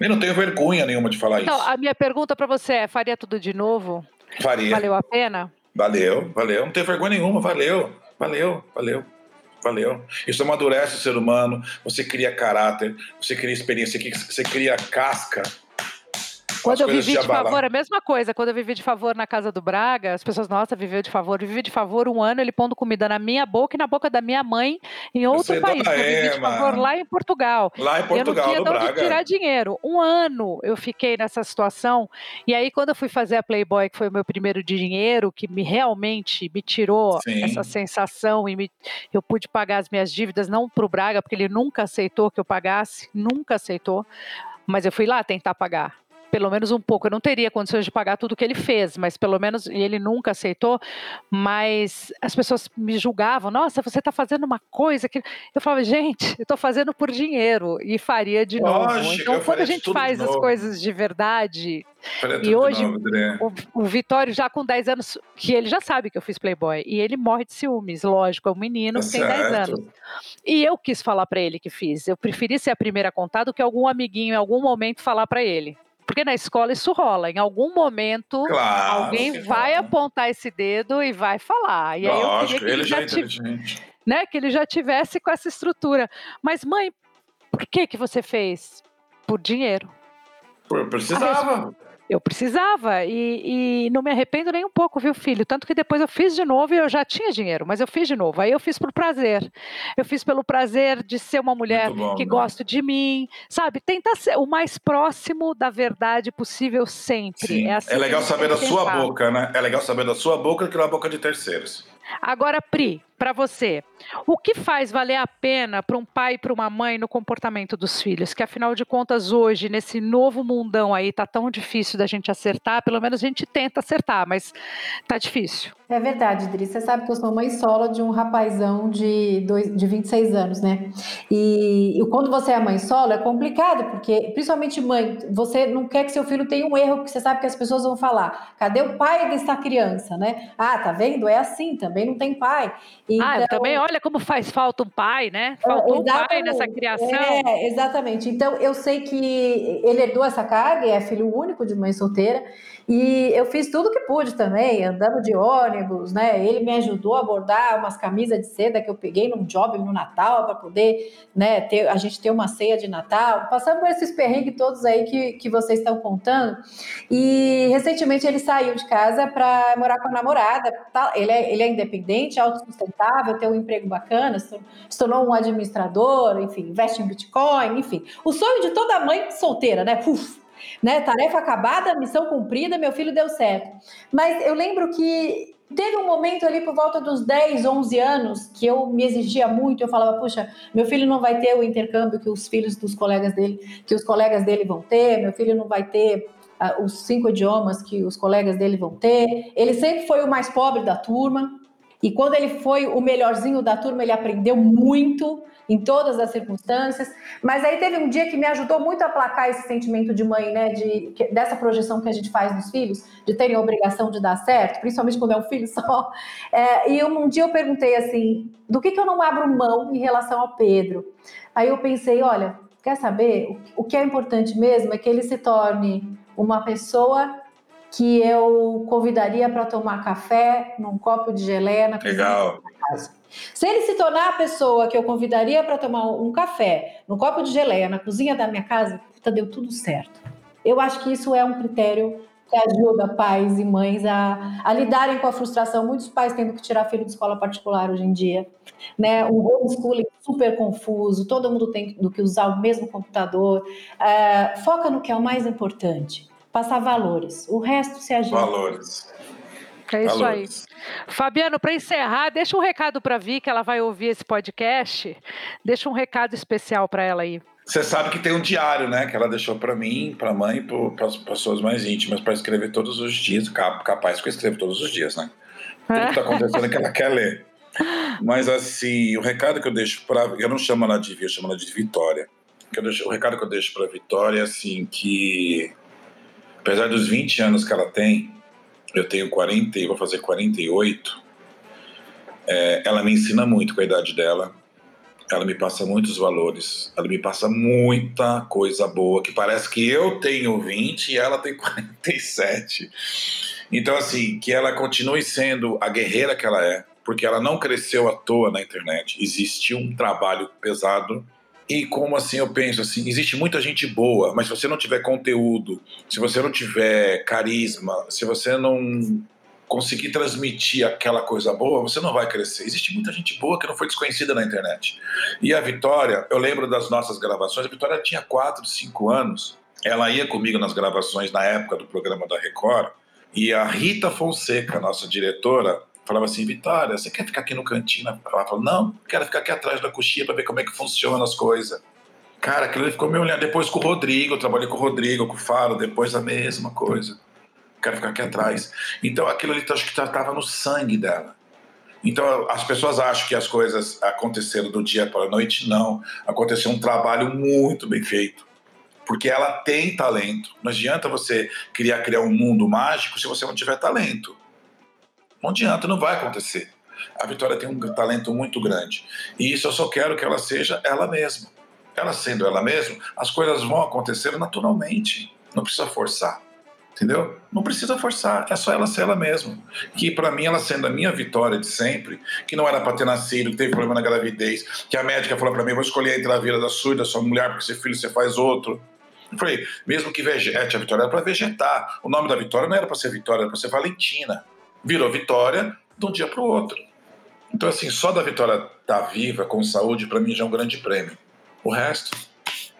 E não tenho vergonha nenhuma de falar Então, isso. a minha pergunta para você é, faria tudo de novo? Faria. Valeu a pena? Valeu, valeu. Não tem vergonha nenhuma, valeu, valeu, valeu, valeu. Isso amadurece o ser humano, você cria caráter, você cria experiência, você cria casca. Quando eu vivi de abalam. favor, a mesma coisa. Quando eu vivi de favor na casa do Braga, as pessoas, nossa, viveu de favor. Eu vivi de favor um ano, ele pondo comida na minha boca e na boca da minha mãe em outro sei, país. Eu vivi de favor lá em Portugal. Lá em eu Portugal, não tinha de onde Braga. tirar dinheiro. Um ano eu fiquei nessa situação. E aí, quando eu fui fazer a Playboy, que foi o meu primeiro dinheiro, que me realmente me tirou Sim. essa sensação e me- eu pude pagar as minhas dívidas, não para o Braga, porque ele nunca aceitou que eu pagasse, nunca aceitou. Mas eu fui lá tentar pagar. Pelo menos um pouco. Eu não teria condições de pagar tudo que ele fez, mas pelo menos e ele nunca aceitou. Mas as pessoas me julgavam. Nossa, você está fazendo uma coisa que. Eu falava, gente, eu estou fazendo por dinheiro e faria de novo. Lógico, Então, eu quando a gente faz as novo. coisas de verdade, E hoje- novo, o, o Vitório já com 10 anos, que ele já sabe que eu fiz Playboy, e ele morre de ciúmes, lógico, é um menino Tá que tem 10 certo. anos. E eu quis falar pra ele que fiz. Eu preferi ser a primeira a contar do que algum amiguinho em algum momento falar pra ele. Porque na escola isso rola. Em algum momento, Claro. alguém vai apontar esse dedo e vai falar. E aí eu Lógico, queria que ele ele, já é já tive- inteligente. né, que ele já tivesse com essa estrutura. Mas, mãe, por que, que você fez? Por dinheiro. Pô, precisava. Eu precisava e, e não me arrependo nem um pouco, viu, filho? Tanto que depois eu fiz de novo e eu já tinha dinheiro, mas eu fiz de novo. Aí eu fiz por prazer. Eu fiz pelo prazer de ser uma mulher bom, que né? gosta de mim, sabe? Tentar ser o mais próximo da verdade possível sempre. Sim. É, assim É legal saber da sua boca, né? É legal saber da sua boca que da boca de terceiros. Agora, Pri, para você, o que faz valer a pena para um pai e para uma mãe no comportamento dos filhos? Que afinal de contas, hoje, nesse novo mundão aí, tá tão difícil da gente acertar, pelo menos a gente tenta acertar, mas tá difícil. É verdade, Dri. Você sabe que eu sou mãe solo de um rapazão de, dois, de 26 anos, né? E, e quando você é mãe solo é complicado, porque, principalmente mãe, você não quer que seu filho tenha um erro, porque você sabe que as pessoas vão falar: cadê o pai dessa criança, né? Ah, tá vendo? É assim, também não tem pai. Ah, Então, também olha como faz falta um pai, né? Faltou um pai nessa criação. É, exatamente. Então, eu sei que ele herdou essa carga, é filho único de mãe solteira, e eu fiz tudo que pude também, andando de ônibus, né? Ele me ajudou a bordar umas camisas de seda que eu peguei num job no Natal para poder, né, ter, a gente ter uma ceia de Natal. Passando por esses perrengues todos aí que, que vocês estão contando. E recentemente ele saiu de casa para morar com a namorada. Tá? Ele, é, ele é independente, autossustentável, tem um emprego bacana, se tornou um administrador, enfim, investe em Bitcoin, enfim. O sonho de toda mãe solteira, né? Uf, né? Tarefa acabada, missão cumprida, meu filho deu certo. Mas eu lembro que teve um momento ali por volta dos 10, 11 anos que eu me exigia muito, eu falava, puxa, meu filho não vai ter o intercâmbio que os filhos dos colegas dele, que os colegas dele vão ter, meu filho não vai ter ah, os cinco idiomas que os colegas dele vão ter. Ele sempre foi o mais pobre da turma. E quando ele foi o melhorzinho da turma, ele aprendeu muito em todas as circunstâncias. Mas aí teve um dia que me ajudou muito a aplacar esse sentimento de mãe, né? De, dessa projeção que a gente faz nos filhos, de terem a obrigação de dar certo, principalmente quando é um filho só. É, e um dia eu perguntei assim: do que, que eu não abro mão em relação ao Pedro? Aí eu pensei: olha, quer saber? O que é importante mesmo é que ele se torne uma pessoa que eu convidaria para tomar café num copo de geleia na Legal. casa. Se ele se tornar a pessoa que eu convidaria para tomar um café num copo de geleia na cozinha da minha casa, puta, deu tudo certo. Eu acho que isso é um critério que ajuda pais e mães a, a, lidarem com a frustração. Muitos pais tendo que tirar filho de escola particular hoje em dia, né? Um homeschooling super confuso, todo mundo tem do que usar o mesmo computador. Uh, foca no que é o mais importante passar valores. O resto se ajeita. Valores. É isso valores. aí. Fabiano, para encerrar, deixa um recado para Vi, que ela vai ouvir esse podcast. Deixa um recado especial para ela aí. Você sabe que tem um diário, né? Que ela deixou para mim, para a mãe e para as pessoas mais íntimas, para escrever todos os dias. Capaz que eu escrevo todos os dias, né? Tudo que está acontecendo é que ela quer ler. Mas, assim, o recado que eu deixo para. Eu não chamo ela de Vi, eu chamo ela de Vitória. o recado que eu deixo para Vitória é assim: que apesar dos 20 anos que ela tem, eu tenho 40 e vou fazer 48, é, ela me ensina muito com a idade dela. Ela me passa muitos valores, ela me passa muita coisa boa, que parece que eu tenho 20 e ela tem 47. Então, assim, que ela continue sendo a guerreira que ela é, porque ela não cresceu à toa na internet. Existiu um trabalho pesado e como assim eu penso assim, existe muita gente boa, mas se você não tiver conteúdo, se você não tiver carisma, se você não conseguir transmitir aquela coisa boa, você não vai crescer. Existe muita gente boa que não foi desconhecida na internet. E a Vitória, eu lembro das nossas gravações, a Vitória tinha 4, 5 anos. Ela ia comigo nas gravações na época do programa da Record, e a Rita Fonseca, nossa diretora, falava assim, Vitória, você quer ficar aqui no cantinho? Ela falou, não, quero ficar aqui atrás da coxinha para ver como é que funcionam as coisas. Cara, aquilo ele ficou me olhando. Depois com o Rodrigo, eu trabalhei com o Rodrigo, com o Faro, depois a mesma coisa. Quero ficar aqui atrás. Então aquilo ali acho que estava no sangue dela. Então as pessoas acham que as coisas aconteceram do dia para a noite. Não. Aconteceu um trabalho muito bem feito. Porque ela tem talento. Não adianta você criar, criar um mundo mágico se você não tiver talento. Não adianta, não vai acontecer. A Vitória tem um talento muito grande. E isso eu só quero que ela seja ela mesma. Ela sendo ela mesma, as coisas vão acontecer naturalmente. Não precisa forçar. Entendeu? Não precisa forçar, é só ela ser ela mesma. Que para mim, ela sendo a minha vitória de sempre, que não era para ter nascido, que teve problema na gravidez, que a médica falou para mim: vou escolher entre a vida da sua e da sua mulher, porque esse filho você faz outro. Eu falei: mesmo que vegete, a vitória era para vegetar. O nome da vitória não era para ser Vitória, era para ser Valentina virou Vitória de um dia para o outro. Então, assim, só da Vitória estar tá viva, com saúde, para mim já é um grande prêmio. O resto,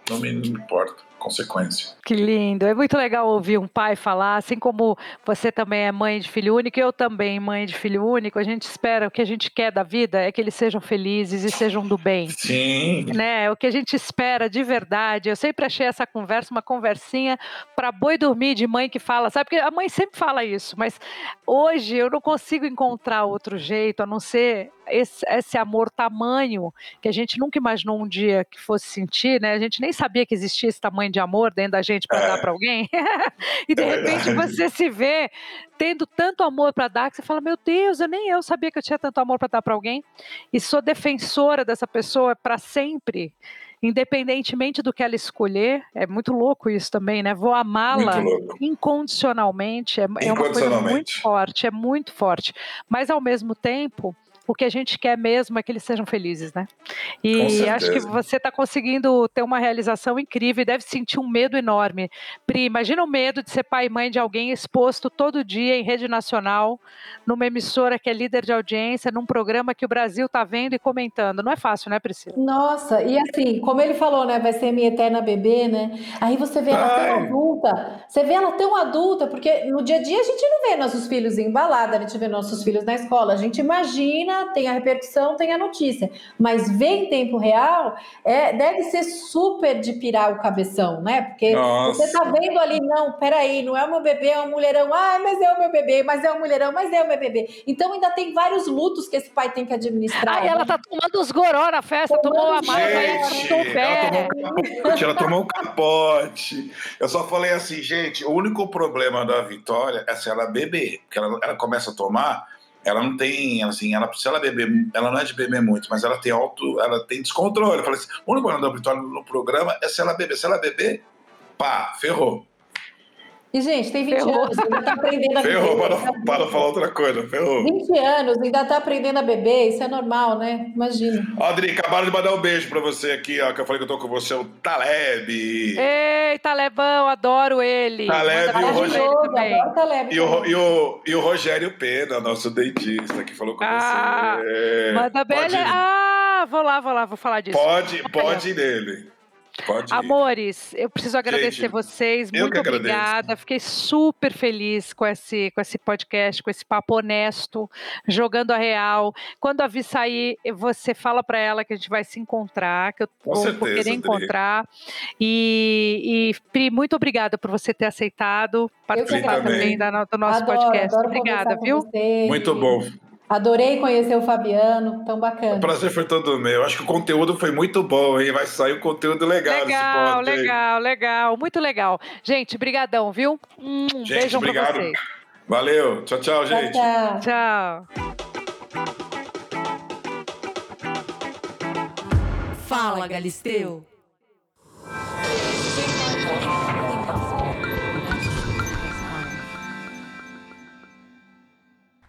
não me, não me importa consequência. Que lindo. É muito legal ouvir um pai falar, assim como você também é mãe de filho único, eu também mãe de filho único, a gente espera, o que a gente quer da vida é que eles sejam felizes e sejam do bem. Sim. Né? O que a gente espera de verdade. Eu sempre achei essa conversa uma conversinha para boi dormir de mãe que fala, sabe? Porque a mãe sempre fala isso, mas hoje eu não consigo encontrar outro jeito a não ser esse, esse, amor tamanho que a gente nunca imaginou um dia que fosse sentir, né? A gente nem sabia que existia esse tamanho de amor dentro da gente para é. dar para alguém. e de é repente verdade. você se vê tendo tanto amor para dar que você fala: Meu Deus, eu nem eu sabia que eu tinha tanto amor para dar para alguém. E sou defensora dessa pessoa para sempre independentemente do que ela escolher, é muito louco isso também, né? Vou amá-la incondicionalmente, é, é uma coisa muito forte, é muito forte. Mas ao mesmo tempo, o que a gente quer mesmo é que eles sejam felizes, né? E acho que você está conseguindo ter uma realização incrível e deve sentir um medo enorme. Pri, imagina o medo de ser pai e mãe de alguém exposto todo dia em rede nacional, numa emissora que é líder de audiência, num programa que o Brasil está vendo e comentando. Não é fácil, né, Priscila? Nossa, e assim, como ele falou, né? Vai ser minha eterna bebê, né? Aí você vê ela Ai. tão adulta, você vê ela tão adulta, porque no dia a dia a gente não vê nossos filhos em balada, a gente vê nossos filhos na escola, a gente imagina imagina, tem a repercussão, tem a notícia. Mas ver em tempo real é, deve ser super de pirar o cabeção, né? Porque Nossa. você tá vendo ali, não, peraí, não é o meu bebê, é um mulherão. Ah, mas é o meu bebê, mas é o mulherão, mas é o meu bebê. Então ainda tem vários lutos que esse pai tem que administrar. Aí ela né? tá tomando os goró na festa, tomou a Tomando mala, aí Gente, o ela pé. tomou um capote, ela tomou um capote. Eu só falei assim, gente, o único problema da Vitória é se ela beber. Porque ela, ela começa a tomar, ela não tem, assim, ela, se ela beber, ela não é de beber muito, mas ela tem alto, ela tem descontrole. Falei assim, o único problema da Vitória no programa é se ela beber. Se ela beber, pá, ferrou. E, gente, tem 20 Ferrou. anos, ainda tá aprendendo a Ferrou, beber. para, para não falar outra coisa, ferrou. 20 anos, ainda tá aprendendo a beber, isso é normal, né? Imagina. Ó, Adri, acabaram de mandar um beijo pra você aqui, ó, que eu falei que eu tô com você, o Taleb. Eita, Lebão, adoro ele. Taleb e o adoro Taleb. E o, e, o, e o Rogério Pena, nosso dentista, que falou com Ah, você. Manda beijo. Ah, vou lá, vou lá, vou falar disso. Pode, pode ir nele. Pode ir. Amores, eu preciso agradecer Gente, vocês. Muito que agradeço. obrigada. Fiquei super feliz com esse, com esse podcast, com esse papo honesto, jogando a real. Quando a Vi sair, você fala para ela que a gente vai se encontrar, que eu Com vou, certeza, querer encontrar. E, e, Pri, muito obrigada por você ter aceitado participar também. também da- do nosso adoro, podcast. adoro Obrigada, viu? Muito bom. Adorei conhecer o Fabiano, tão bacana. O prazer foi todo meu. Eu acho que o conteúdo foi muito bom, hein? Vai sair um conteúdo legal, nesse Legal, ponto, hein? legal, legal, muito legal. Gente, brigadão, viu? Um Gente, beijão pra obrigado. vocês. Valeu. Tchau, tchau, Tchau, gente. tchau. Tchau. Fala, Galisteu.